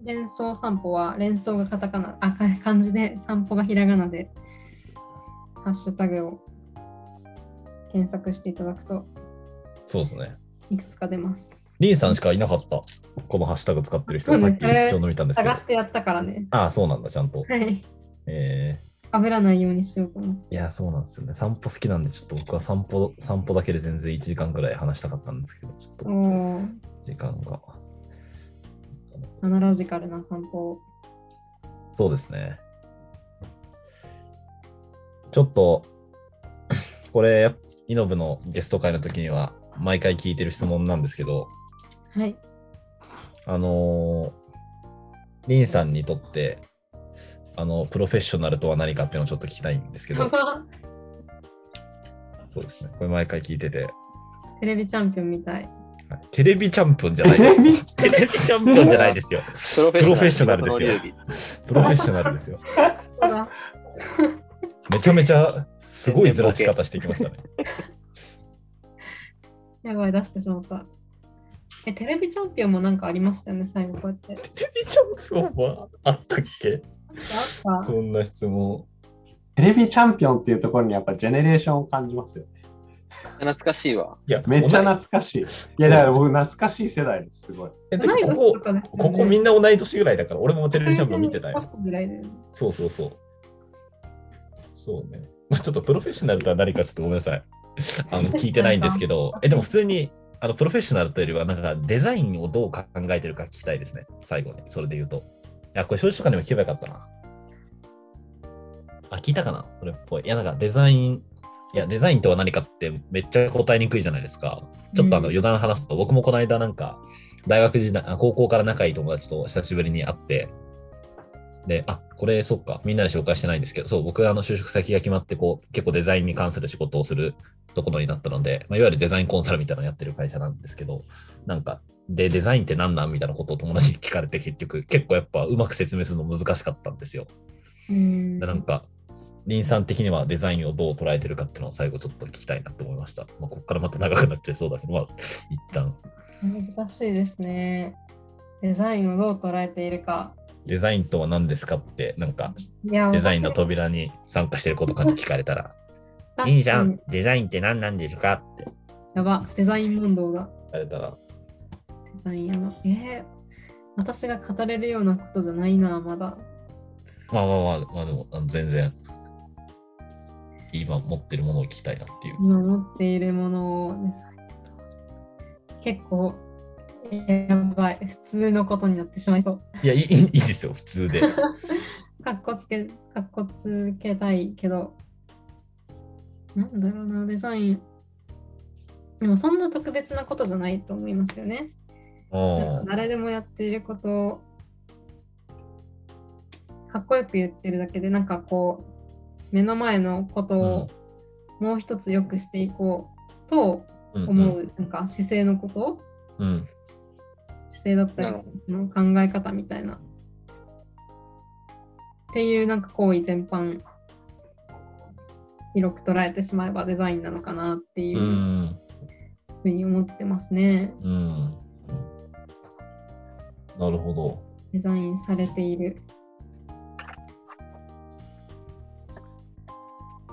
Speaker 2: 連想散歩は連想がカタカナ、あ、か漢字で散歩がひらがなで、ハッシュタグを検索していただくと
Speaker 1: そうですね。
Speaker 2: いくつか出ます。
Speaker 1: リンさんしかいなかった、このハッシュタグ使ってる人がさっきちょうど見たんですけど
Speaker 2: 探。してやったからね。
Speaker 1: ああ、そうなんだ、ちゃんと。
Speaker 2: はい。
Speaker 1: え
Speaker 2: 被らないようにしようと思って。
Speaker 1: ー、いや、そうなんですよね。散歩好きなんで、ちょっと僕は散歩、散歩だけで全然1時間ぐらい話したかったんですけど、ちょっと時間が。
Speaker 2: アナロジカルな散歩を。
Speaker 1: そうですね。ちょっと、これ、イノブのゲスト会の時には、毎回聞いてる質問なんですけど、
Speaker 2: はい。
Speaker 1: あのーリンさんにとって、あの、プロフェッショナルとは何かっていうのをちょっと聞きたいんですけど、そうですね。これ毎回聞いてて、
Speaker 2: テレビチャンピオンみたい。
Speaker 1: はいテレビチャンピオンじゃないです。テレビチャンピオンじゃないですよ。
Speaker 4: プロ
Speaker 1: フェッショナルですよプロフェッショナルですよ。めちゃめちゃすごいずらし方してきましたね。
Speaker 2: やばい、出してしまった。え、テレビチャンピオンもなんかありましたよね、最後こうやって。
Speaker 1: テレビチャンピオンはあったっけ？そんな質問。
Speaker 3: テレビチャンピオンっていうところにやっぱジェネレーションを感じますよね。
Speaker 4: 懐かしいわ。
Speaker 1: いや、
Speaker 3: めっちゃ懐かしい。いや、だから僕懐かしい世代です、すごい。
Speaker 1: えて
Speaker 2: 同い年
Speaker 1: かことこ、
Speaker 2: ね
Speaker 1: ここみんな同い年ぐらいだから、俺もテレビチャンピオン見てたよ。そうそうそう。そうね。まあ、ちょっとプロフェッショナルとは何かちょっとごめんなさい。あの聞いてないんですけど、え、でも普通に、あのプロフェッショナルというよりは、なんかデザインをどう考えてるか聞きたいですね。最後に、それで言うと。いや、これ、正直とかにも聞けばよかったな。あ、聞いたかな？それっぽい。いや、なんかデザイン、いや、デザインとは何かってめっちゃ答えにくいじゃないですか。ちょっとあの
Speaker 2: うん
Speaker 1: 余談話すと、僕もこの間なんか、大学時代、あ高校から仲いい友達と久しぶりに会って、で、あ、これ、そっか、みんなで紹介してないんですけど、そう、僕はあの就職先が決まって、こう、結構デザインに関する仕事をするところになったので、まあ、いわゆるデザインコンサルみたいなのをやってる会社なんですけど、なんか、で、デザインって何なんみたいなことを友達に聞かれて、結局、結構やっぱうまく説明するの難しかったんですよ。
Speaker 2: うん
Speaker 1: でなんか、林さん的にはデザインをどう捉えてるかっていうのを最後ちょっと聞きたいなと思いました。まあ、ここからまた長くなっちゃいそうだけど、まあ、一旦、
Speaker 2: 難しいですね。デザインをどう捉えているか。
Speaker 1: デザインとは何ですかって、なんか、デザインの
Speaker 2: 私
Speaker 1: 扉に参加してる子とかに聞かれたら、いいじゃん、デザインって何なんですかって
Speaker 2: やば、デザイン問答だ。
Speaker 1: 聞かれたら、
Speaker 2: デザインやな。えー、私が語れるようなことじゃないな、まだ。
Speaker 1: まあまあまあ、まあでも、あの全然、今持ってるものを聞きたいなっていう。
Speaker 2: 今持っているものをデザイン結構、やばい。普通のことになってしまいそう。
Speaker 1: いや、いいいいいですよ、普通で。
Speaker 2: かっこつけ、かっこつけたいけど、なんだろうな、デザイン。でもそんな特別なことじゃないと思いますよね。誰でもやっていることをかっこよく言ってるだけで、なんかこう、目の前のことをもう一つ良くしていこうと
Speaker 1: うん
Speaker 2: 思う、なんか姿勢のこと、
Speaker 1: うん。うん
Speaker 2: 姿勢だったりの考え方みたいな。っていうなんか行為全般広く捉えてしまえばデザインなのかなっていううんふうに思ってますね。
Speaker 1: うん。なるほど。
Speaker 2: デザインされている。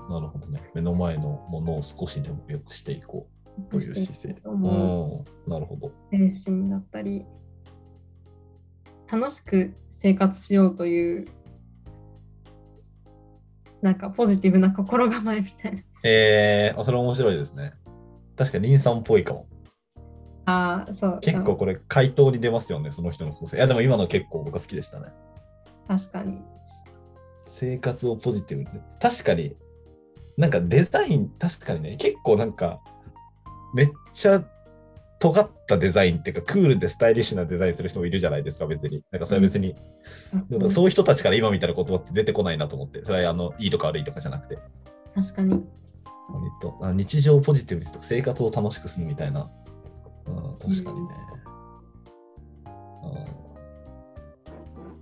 Speaker 1: なるほどね。目の前のものを少しでも良くしていこうという姿勢。
Speaker 2: と
Speaker 1: う。ん。なるほど。
Speaker 2: 精神だったり楽しく生活しようというなんかポジティブな心構えみたいな
Speaker 1: えー、あそれ面白いですね。確かに林さんっぽいかも。
Speaker 2: ああそう
Speaker 1: 結構これ回答に出ますよね、その人の個性。いや、でも今の結構僕は好きでしたね。
Speaker 2: 確かに
Speaker 1: 生活をポジティブに。確かに、なんかデザイン、確かにね、結構なんか、めっちゃ尖ったデザインっていうか、クールでスタイリッシュなデザインする人もいるじゃないですか、別に。なんかそれは別に、でもそういう人たちから今みたいな言葉って出てこないなと思って、それはあのいいとか悪いとかじゃなくて、
Speaker 2: 確かに。
Speaker 1: 日常をポジティブにするとか生活を楽しくするみたいな。うん、確かにね。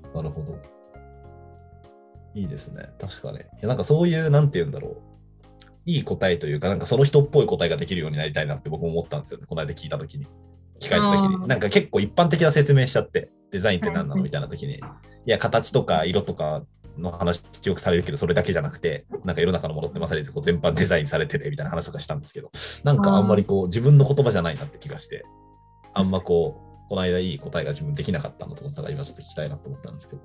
Speaker 1: うん、なるほど。いいですね。確かに。いやなんかそういう、なんて言うんだろう。いい答えというか、なんかその人っぽい答えができるようになりたいなって僕も思ったんですよね。この間聞いたときに。聞かれたとき
Speaker 2: あ
Speaker 1: に。
Speaker 2: ー
Speaker 1: なんか結構一般的な説明しちゃって、デザインって何な
Speaker 2: はい
Speaker 1: のみたいなときに。いや、形とか色とかの話よくされるけど、それだけじゃなくて、なんか世の中のものってまさにこう全般デザインされててみたいな話とかしたんですけど、なんかあんまりこう自分の言葉じゃないなって気がして、あんまこう、この間いい答えが自分できなかったのと思ってたから、今ちょっと聞きたいなと思ったんですけど。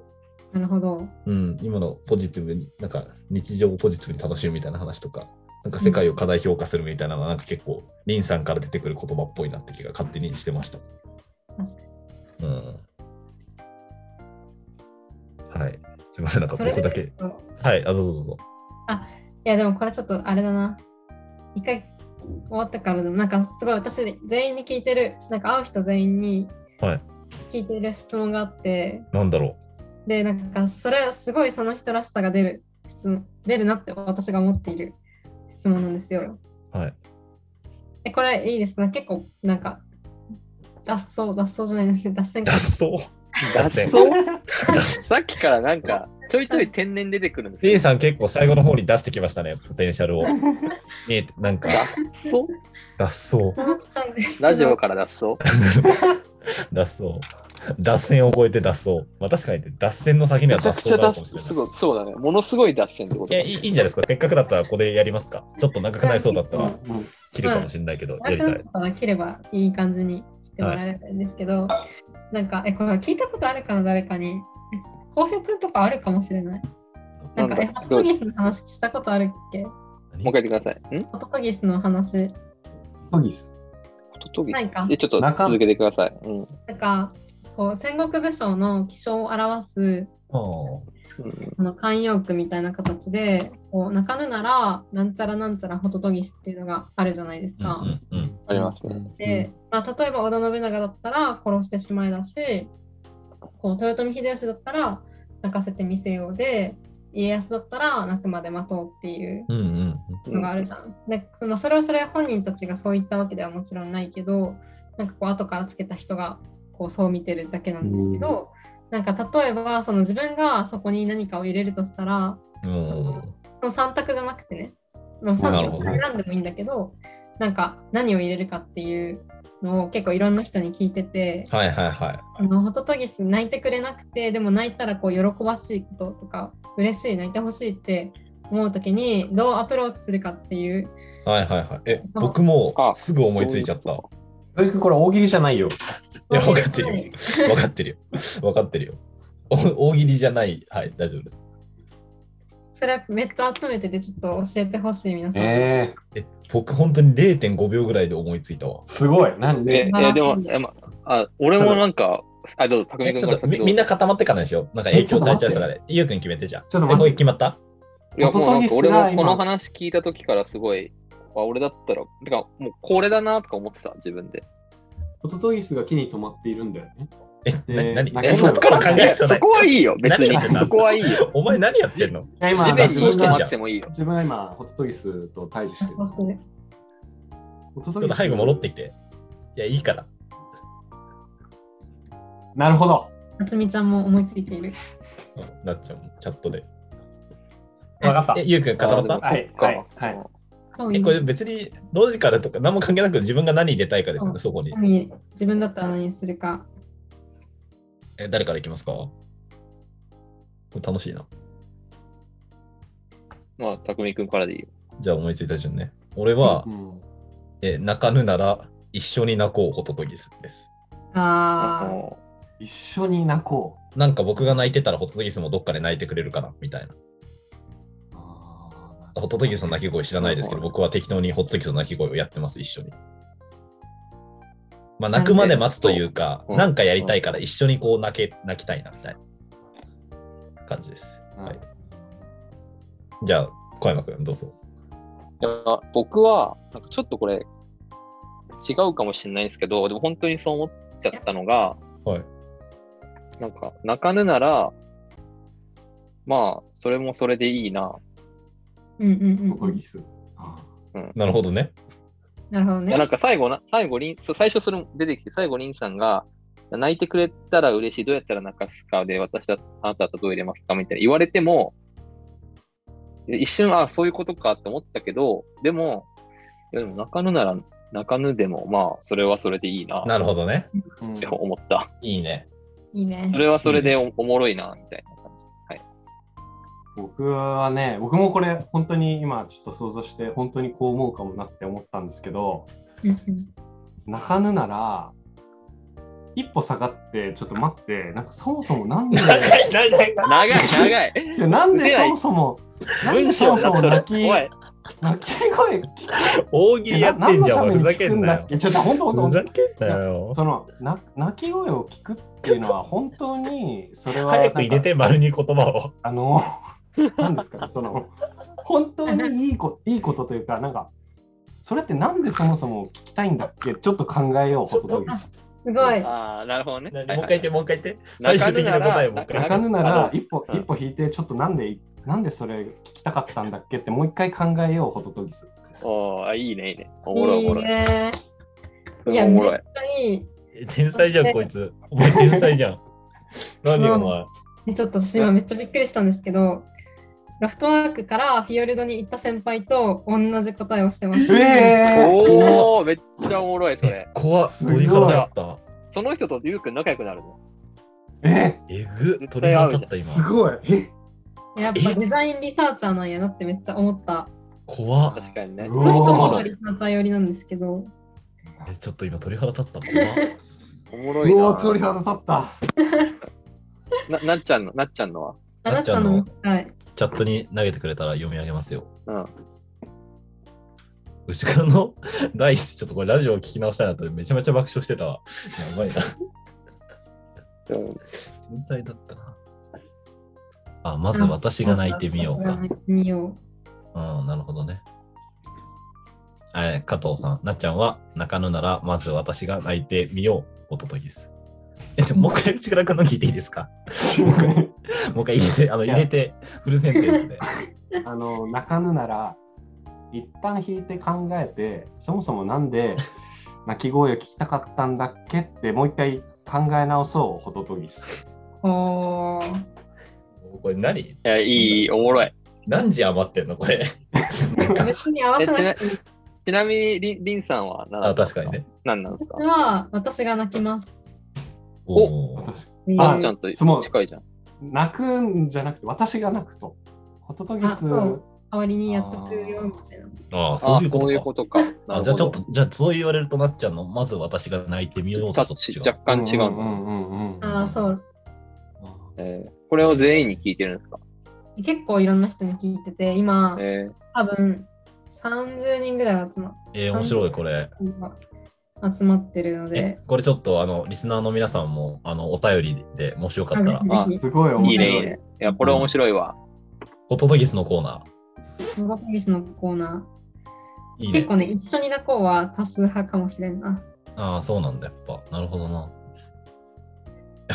Speaker 2: なるほど。
Speaker 1: うん、今のポジティブに、なんか日常をポジティブに楽しむみたいな話とか、なんか世界を過大評価するみたいなのは、なんか結構、リンさんから出てくる言葉っぽいなって気が勝手にしてました。
Speaker 2: 確かに。
Speaker 1: うん。はい。すみません、なんか僕だけ。はい、あ、どうぞどうぞ。
Speaker 2: いや、でもこれちょっとあれだな。一回終わったからでも、なんかすごい私、全員に聞いてる、なんか会う人全員に
Speaker 1: はい。
Speaker 2: 聞いてる質問があって、
Speaker 1: なんだろ
Speaker 2: で、なんかそれはすごいその人らしさが出る質問、出るなって私が思っている質問なんですよ。
Speaker 1: う。はい。
Speaker 2: え、これいいですか？結構なんか脱走、脱走じゃないんですけど、脱線か
Speaker 1: 脱走？
Speaker 4: 脱走 さっきからなんか、ちょいちょい天然出てくるんです
Speaker 1: リン
Speaker 4: よ。
Speaker 1: さん結構最後の方に出してきましたね、ポテンシャルを。見えて、なんか、
Speaker 4: 脱走？ラジオから脱走？
Speaker 1: 脱走。脱線を超えて脱走。まあ確かにね、脱線の先には脱走
Speaker 4: くちゃ脱
Speaker 1: があるかもしれない
Speaker 4: す。ごいそうだね。ものすごい脱線ってこと
Speaker 1: いや、いいいいんじゃないですか。せっかくだったらここでやりますか。ちょっと長くなりそうだったら
Speaker 3: うん
Speaker 1: 切るかもしれないけど、やりたい
Speaker 2: 切ればいい感じにしてもらえればいいんですけど、なんか、え、これ聞いたことあるかな、誰かに。え、浩平君とかあるかもしれない。なんか、え、ホトトギスの話したことあるっけ？
Speaker 4: もう一回言ってください。ん？
Speaker 2: ホトトギスの話。
Speaker 3: トギス。
Speaker 4: ホトトギス
Speaker 2: ないか
Speaker 4: え、ちょっと
Speaker 3: 中
Speaker 4: 続けてください。うん。
Speaker 2: なんか、こう、戦国武将の気象を表す
Speaker 1: あ
Speaker 4: うん
Speaker 2: あの慣用句みたいな形で、こう泣かぬなら、なんちゃらなんちゃらホトトギスっていうのがあるじゃないです
Speaker 1: あ
Speaker 2: か。
Speaker 1: うんうん
Speaker 4: ありますね。
Speaker 2: で、まあ、例えば織田信長だったら殺してしまいだし、こう豊臣秀吉だったら泣かせてみせようで、家康だったら泣くまで待とうっていうのがあるじゃん。でそのそれはそれは本人たちがそう言ったわけではもちろんないけど、なんかこう後からつけた人がこうそう見てるだけなんですけど、なんか例えばその自分がそこに何かを入れるとしたら、
Speaker 1: うん
Speaker 2: その3択じゃなくてね、まあ、3
Speaker 1: なるほど
Speaker 2: 択選んでもいいんだけど、なんか何を入れるかっていうのを結構いろんな人に聞いてて、
Speaker 1: はいはいはい。
Speaker 2: あのホトトギス泣いてくれなくて、でも泣いたらこう喜ばしいこととか、嬉しい、泣いてほしいって思うときに、どうアプローチするかっていう、
Speaker 1: はいはいはい。え、僕も
Speaker 4: あ
Speaker 1: すぐ思いついちゃった。
Speaker 4: そう
Speaker 3: 教育これ大喜利じゃないよ。
Speaker 1: いや、分かってるよ。分かってるよ。分かってるよ。お大喜利じゃない。はい、大丈夫です。
Speaker 2: それめっちゃ集めてて、ちょっと教えてほしい、皆さん。
Speaker 3: えー、
Speaker 1: え、僕本当に0.5秒ぐらいで思いついたわ。
Speaker 3: すごい。なんで？
Speaker 4: え、
Speaker 2: 素晴らしい
Speaker 4: えでも、えまあ、俺もなんか、あ、どうぞ、匠
Speaker 1: えちょっとみみんな固まってからでしょ？なんか影響されちゃうからね。ゆうくん決めてじゃん。え、
Speaker 3: ちょっと待って
Speaker 1: 決まった？
Speaker 4: いや、もうなんか俺もこの話聞いたときからすごい、あ、俺だったら、てか、もうこれだなとか思ってた、自分で。
Speaker 3: ホトトギスが木に止まっているんだよね。
Speaker 1: え、何？そこから考えて
Speaker 4: そ。こはいいよ、別
Speaker 1: 何言ってん
Speaker 4: に。
Speaker 1: の？
Speaker 4: そこはいいよ。
Speaker 1: お前何やってんの？
Speaker 3: いや今
Speaker 4: 地面に止まってもいいよ。
Speaker 3: 自分が今、ホトトギスと対峙してる。ホトト
Speaker 1: ちょっと早く戻ってきて。いや、いいから。
Speaker 3: なるほど。
Speaker 2: 夏美ちゃんも思いついている。
Speaker 1: うんなっちゃう、チャットで。
Speaker 3: わかった
Speaker 1: え、。ゆうくん固まった？
Speaker 3: はいはいはい
Speaker 1: え、これ別にロジカルとか何も関係なく自分が何入れたいかですよね、そこに。
Speaker 2: 何自分だったら何するか。
Speaker 1: え、誰からいきますか？これ楽しいな。
Speaker 4: まあ、匠君からでいいよ。
Speaker 1: じゃあ思いついた順ね。俺は、
Speaker 3: うん
Speaker 1: え泣かぬなら一緒に泣こうホトトギスです。
Speaker 2: あ
Speaker 4: も
Speaker 3: 一緒に泣こ
Speaker 1: なんか僕が泣いてたらホトトギスもどっかで泣いてくれるかなみたいな。ホトトギスの鳴き声知らないですけど、
Speaker 3: はい
Speaker 1: 僕は適当にホトトギスの鳴き声をやってます、一緒に。まあ、泣くまで待つというか、
Speaker 4: うん
Speaker 1: なんかやりたいから一緒にこう泣け泣きたいなみたいな感じです。
Speaker 3: うん
Speaker 1: はい、じゃあ、小山君、どうぞ。
Speaker 4: いや僕は、なんかちょっとこれ、違うかもしれないですけど、でも本当にそう思っちゃったのが、
Speaker 1: はい。
Speaker 4: なんか、泣かぬなら、まあ、それもそれでいいな。
Speaker 2: うんうんうんうん。
Speaker 1: なるほどね。
Speaker 2: なるほど
Speaker 4: いや、なん
Speaker 2: ね。
Speaker 4: か最後な、最後、リン、そう最初それも出てきて、最後、リンさんが、泣いてくれたら嬉しい、どうやったら泣かすかで、私だ、あなただったらどう入れますかみたいな言われても、一瞬、あそういうことかって思ったけど、でも、いやでも泣かぬなら泣かぬでも、まあ、それはそれでいいな、
Speaker 1: なるほどね。
Speaker 3: うん
Speaker 4: って思った。
Speaker 1: いいね。
Speaker 2: いいね
Speaker 4: そ。れはそれでおおもろいな、みたいな。
Speaker 3: 僕はね、僕もこれ本当に今ちょっと想像して本当にこう思うかもなって思ったんですけど、泣かぬなら一歩下がってちょっと待って、なんかそもそもなんで、
Speaker 1: 長い長い。
Speaker 4: 長い、長い。
Speaker 3: なんでそもそも、なんでそもそも泣き、泣き声聞く
Speaker 1: 大喜利やってんじゃん、ふざけんなよ。
Speaker 3: よ。ちょっと本当本当
Speaker 1: ふざけんなよ。
Speaker 3: そのな泣き声を聞くっていうのは本当にそれは
Speaker 1: 早く入れて、丸に言葉を。
Speaker 3: あの なんですかね その本当にいいこ いいことというかなんかそれってなんでそもそも聞きたいんだっけ？ちょっと考えようホトトギス。
Speaker 2: すごい。
Speaker 4: ああ、なるほどね。
Speaker 1: 何？もう一回言って、もう一回言って。
Speaker 4: 泣
Speaker 1: 最終的
Speaker 4: な
Speaker 1: 答えをもう一回
Speaker 3: 泣かぬなら一歩
Speaker 4: うん
Speaker 3: 一歩引いてちょっとなんでなんでそれ聞きたかったんだっけってもう一回考えようホトトギスです。
Speaker 4: おーあいいね、いいね。おもろい、おもろい。
Speaker 2: いや、
Speaker 4: れもおもろい
Speaker 2: めっち。ゃいい。
Speaker 1: 天才じゃん、こいつ。お前天才じゃん。何お前？
Speaker 2: えちょっと私今めっちゃびっくりしたんですけど、ロフトワークからフィヨルドに行った先輩と同じ答えをしてます。
Speaker 3: えー、
Speaker 4: おおめっちゃおもろい、それ。
Speaker 1: 怖っ、鳥肌だった？
Speaker 4: その人とリュウ君仲良くなるの？
Speaker 3: え？
Speaker 1: えぐ、
Speaker 4: 絶
Speaker 1: 鳥肌立った、今。
Speaker 3: すごいえ？
Speaker 2: やっぱデザインリサーチャーなんやなってめっちゃ思った。
Speaker 1: 怖っ。
Speaker 4: 確かにね。
Speaker 2: この人
Speaker 3: お
Speaker 2: もリサーチャー寄りなんですけど、
Speaker 1: え、ちょっと今鳥肌立った。怖っ。
Speaker 4: おもろいうな。
Speaker 3: お鳥肌立った。
Speaker 4: ななっちゃんの、なっちゃんのは？
Speaker 2: あなっちゃんの見たい。
Speaker 1: チャットに投げてくれたら読み上げますよ。
Speaker 4: うん。
Speaker 1: 後ろの ダイス、ちょっとこれラジオを聞き直したいなとめちゃめちゃ爆笑してたわ。やばいな。
Speaker 4: うん
Speaker 1: 天才だったな。あ、まず私が泣いてみようか。
Speaker 2: 泣いてみよ
Speaker 1: うん、なるほどね。え加藤さん、なっちゃんは泣かぬなら、まず私が泣いてみよう。おととぎです。え、でももう一回内倉君の聞いていいですか？もう一回入れて、あの入れて、フルセンテンスで。
Speaker 3: あの泣かぬなら一旦引いて考えてそもそもなんで泣き声を聞きたかったんだっけってもう一回考え直そうホトトギス。
Speaker 2: う。おー。
Speaker 1: これ何？
Speaker 4: いや、いい、おもろい。
Speaker 1: 何時余ってんの？これ。
Speaker 2: 別に合わせないい。
Speaker 4: ちなみに、りんりんさんは何な
Speaker 1: あ、
Speaker 4: んです
Speaker 1: 確かにね。
Speaker 4: 何なんですか
Speaker 2: 私は私が泣きます。
Speaker 1: お
Speaker 3: あ
Speaker 4: ちゃんと
Speaker 3: その
Speaker 4: 近いじゃん。
Speaker 3: 泣くんじゃなくて私が泣くと。ホトトギス。
Speaker 2: あそう代わりにやっとくよみたいな。
Speaker 1: ああ、
Speaker 4: あ
Speaker 1: そういうことか。あじゃあちょっと、じゃあそう言われるとなっちゃうの、まず私が泣いてみようとちょっと違う。
Speaker 4: 若干違うの。
Speaker 3: んうんうんうん
Speaker 2: ああ、そう。
Speaker 4: えーこれを全員に聞いてるんですか？
Speaker 2: 結構いろんな人に聞いてて、今、
Speaker 4: え
Speaker 2: 多分30人ぐらい集ま
Speaker 1: えー、面白い、これ。
Speaker 2: 集まってるの
Speaker 1: え
Speaker 2: で、、
Speaker 1: これちょっと、あの、リスナーの皆さんも、あの、お便りでもしよかったら、
Speaker 4: あ
Speaker 2: ぜ
Speaker 3: すごい
Speaker 4: ー、
Speaker 3: 面白い。
Speaker 4: いいね、いいね。いや、これ面白いわ。
Speaker 1: ホトトギスのコーナ
Speaker 2: ひ、ノガポギスのコーナ
Speaker 1: ー。い
Speaker 2: ー、
Speaker 1: いね
Speaker 2: 結構。ね、一緒に泣こうは多数派かもしれんな。
Speaker 1: ああ、そうなんだ、やっぱ。なるほどな。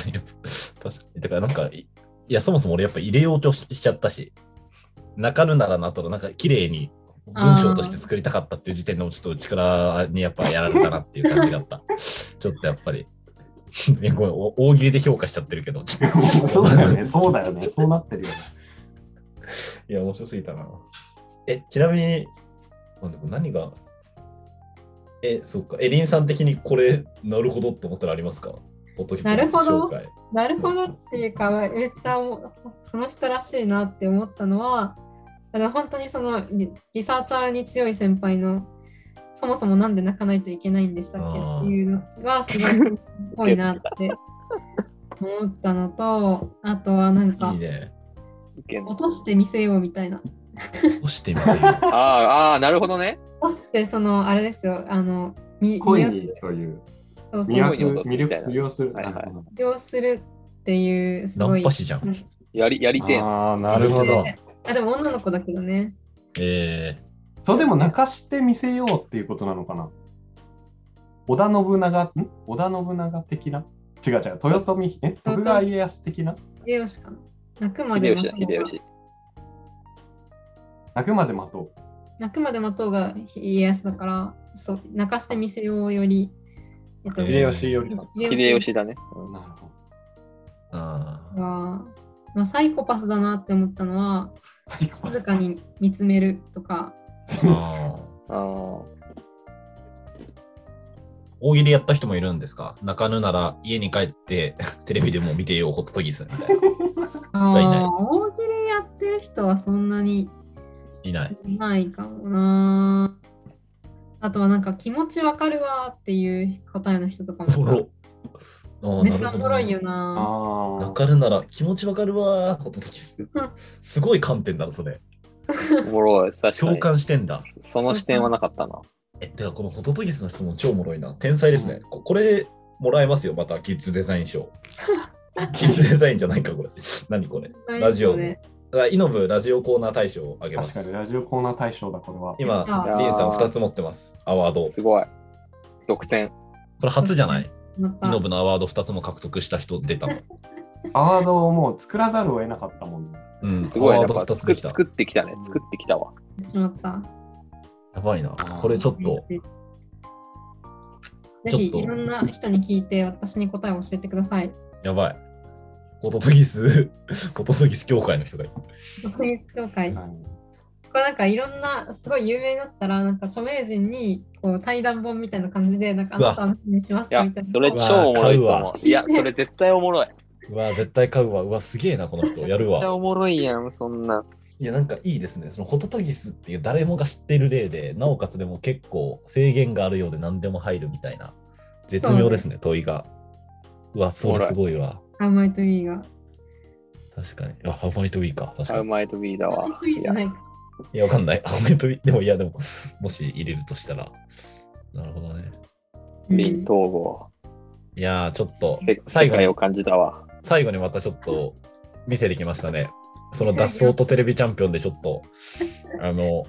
Speaker 1: いや確かに。だからなんか、いいや、そもそも俺やっぱ入れようとししちゃったし、泣かぬならなと、なんか綺麗に文章として作りたかったっていう時点でもちょっと内からにやっぱやられたなっていう感じがあった。ちょっとやっぱり、大喜利で評価しちゃってるけど、
Speaker 3: そうだよね、そうだよね、そうなってるよね。
Speaker 1: いや、面白すぎたな。え、ちなみに、何が、え、そっか、エリンさん的にこれ、なるほどって思ったらありますか？
Speaker 2: なるほど。なるほどっていうか、めっちゃその人らしいなって思ったのは、あの本当にそのリリサーチャーに強い先輩の、そもそもなんで泣かないといけないんでしたっけ？っていうのがすごいぽいなって思ったのと、あとはなんか
Speaker 1: いい、ね。
Speaker 2: 落としてみせようみたいな。
Speaker 1: 押してみせよう。
Speaker 4: あーあー、なるほどね。
Speaker 2: 落としてそのあれですよ、あの、み
Speaker 3: 恋にという、
Speaker 2: そうそう
Speaker 3: 魅力魅力
Speaker 4: す
Speaker 3: る。
Speaker 4: はいはい
Speaker 3: なるほど
Speaker 2: 利用するっていうす
Speaker 1: ナ
Speaker 2: ごい。
Speaker 1: ンパ師じゃん。
Speaker 4: やり、やりて。
Speaker 3: ああ、なるほど。
Speaker 2: あでも女の子だけどね。
Speaker 1: え
Speaker 3: それでも泣かしてみせようっていうことなのかな？織田信長、ん？織田信長的な？違う違う、豊臣、え？徳川家康的な？
Speaker 2: 秀吉かな。泣くまで待とうが
Speaker 4: 秀吉。
Speaker 3: 泣くまで待と
Speaker 2: 泣くまで待とうが家康だから、そう泣かしてみせようより、えっと、
Speaker 3: 秀吉より
Speaker 4: 秀吉だね。
Speaker 3: う。なるほど。
Speaker 1: あ
Speaker 2: は、まあ、サイコパスだなって思ったのは、静かに見つめるとか、
Speaker 1: あ大喜利やった人もいるんですか？泣かぬなら家に帰って テレビでも見てよ、ホットトギスみたいな。
Speaker 2: 大喜利やってる人はそんなに
Speaker 1: いない。
Speaker 2: いないかもな。あとはなんか気持ちわかるわっていう答えの人とかもめっちゃおもろい
Speaker 1: ね
Speaker 2: よな。
Speaker 3: ああ。
Speaker 1: 泣かるなら気持ちわかるわー、ホットトギス。すごい観点だろ、それ。
Speaker 4: おもろい。確か
Speaker 1: 共
Speaker 4: に。
Speaker 1: 感してんだ。
Speaker 4: その視点はなかったな。
Speaker 1: え、てかこのホトトギスの質問超おもろいな。天才ですね。ここれもらえますよ、またキッズデザイン賞。キッズデザインじゃないか、これ。何これ？ラジオイノブラジオコーナー大賞をあげま
Speaker 3: 確かに
Speaker 1: す。
Speaker 3: ラジオコーナー大賞だ、これは。
Speaker 1: 今、
Speaker 2: あ
Speaker 1: リンさん2つ持ってます。アワード。こ
Speaker 4: すごい。独占。
Speaker 1: れ初じゃない？ノブのアワード2つも獲得した人出たの。
Speaker 3: アワードをもう作らざるを得なかったもんね。
Speaker 1: うん、
Speaker 4: すごいね。
Speaker 1: アワード
Speaker 4: やっぱ
Speaker 1: 2つできた。
Speaker 4: 作作ってきたね。作ってきたわ。
Speaker 2: しまった。
Speaker 1: やばいな。これちょっと、
Speaker 2: ぜひいろんな人に聞いて私に答えを教えてください。
Speaker 1: やばい。ホトトギス、ホトトギス協会の人がいる。
Speaker 2: そういう協会。
Speaker 3: はい
Speaker 2: これなんかいろんなすごい有名だったらなんか著名人にこう対談本みたいな感じでなんかあなたの話にします
Speaker 4: いや
Speaker 2: みたいな。
Speaker 4: それ超おもろいと思う。いや、それ絶対おもろい。
Speaker 1: うわ、絶対買うわ。うわ、すげえな、この人。やるわ。
Speaker 4: めっちゃおもろいやん、そんな。
Speaker 1: いや、なんかいいですね。そのホトトギスっていう誰もが知ってる例で、なおかつでも結構制限があるようで何でも入るみたいな。絶妙ですね、問いが。うわ、それすごいわ。
Speaker 2: ハウマイトビーが。
Speaker 1: 確かに。あ、ハウマイトウィーか。確かに。
Speaker 4: ハウマイトビーだわ
Speaker 2: ハウマイ。トビー
Speaker 4: いや
Speaker 2: じゃないか。
Speaker 1: いや、わかんない。でも、いや、でも、もし入れるとしたら。なるほどね。
Speaker 4: ビン統合。
Speaker 1: いやー、ちょっと
Speaker 4: せ、
Speaker 1: 最後に
Speaker 4: を、感じたわ。
Speaker 1: 最後にまたちょっと見せてきましたね。その脱走とテレビチャンピオンでちょっと、あの、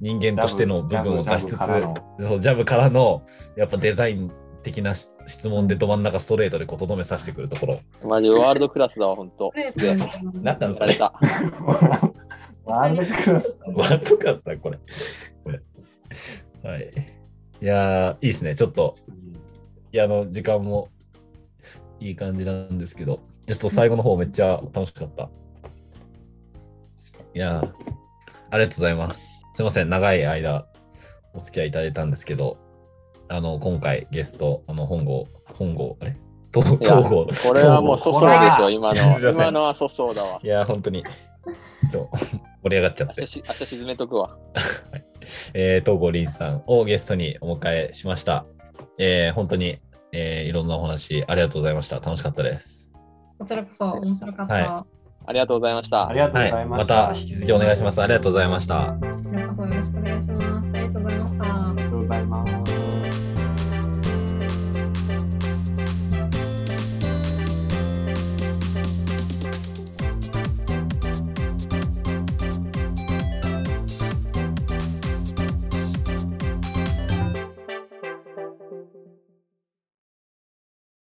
Speaker 1: 人間としての部分を出しつつ、
Speaker 3: ジャブジャブからの
Speaker 1: やっぱデザイン的なし質問でど真ん中ストレートでこうとどめさせてくるところ。
Speaker 4: マジワールドクラスだわ、ほんと。
Speaker 1: なんなんそれ
Speaker 4: された。
Speaker 3: ワールドクラス。
Speaker 1: ワードカーだ、これ。これはい。いやー、いいですね。ちょっと、いや、あの、時間もいい感じなんですけど、ちょっと最後の方めっちゃ楽しかった。いやー、ありがとうございます。すいません、長い間お付き合いいただいたんですけど、あの、今回ゲスト、あの、本郷、本郷、あれ？東郷。
Speaker 4: これはもう粗相でしょ、今の。今のは粗相だわ。
Speaker 1: いやー、本当に、ちょ盛り上がっちゃって
Speaker 4: 明日。し明日沈めとくわ。
Speaker 1: えー、東郷凛さんをゲストにお迎えしました。えー、本当に、えーいろんなお話ありがとうございました。楽しかったです。
Speaker 2: こちらこそ面白かった。
Speaker 1: は
Speaker 4: ありがとうございました
Speaker 3: あ。りがとうご
Speaker 1: はい、ま
Speaker 3: ざいました。
Speaker 1: た引き続きお願いします。ありがとうございました。
Speaker 2: こちらこそよろしくお願いします。ありがとうございました。
Speaker 3: ありがとうございます。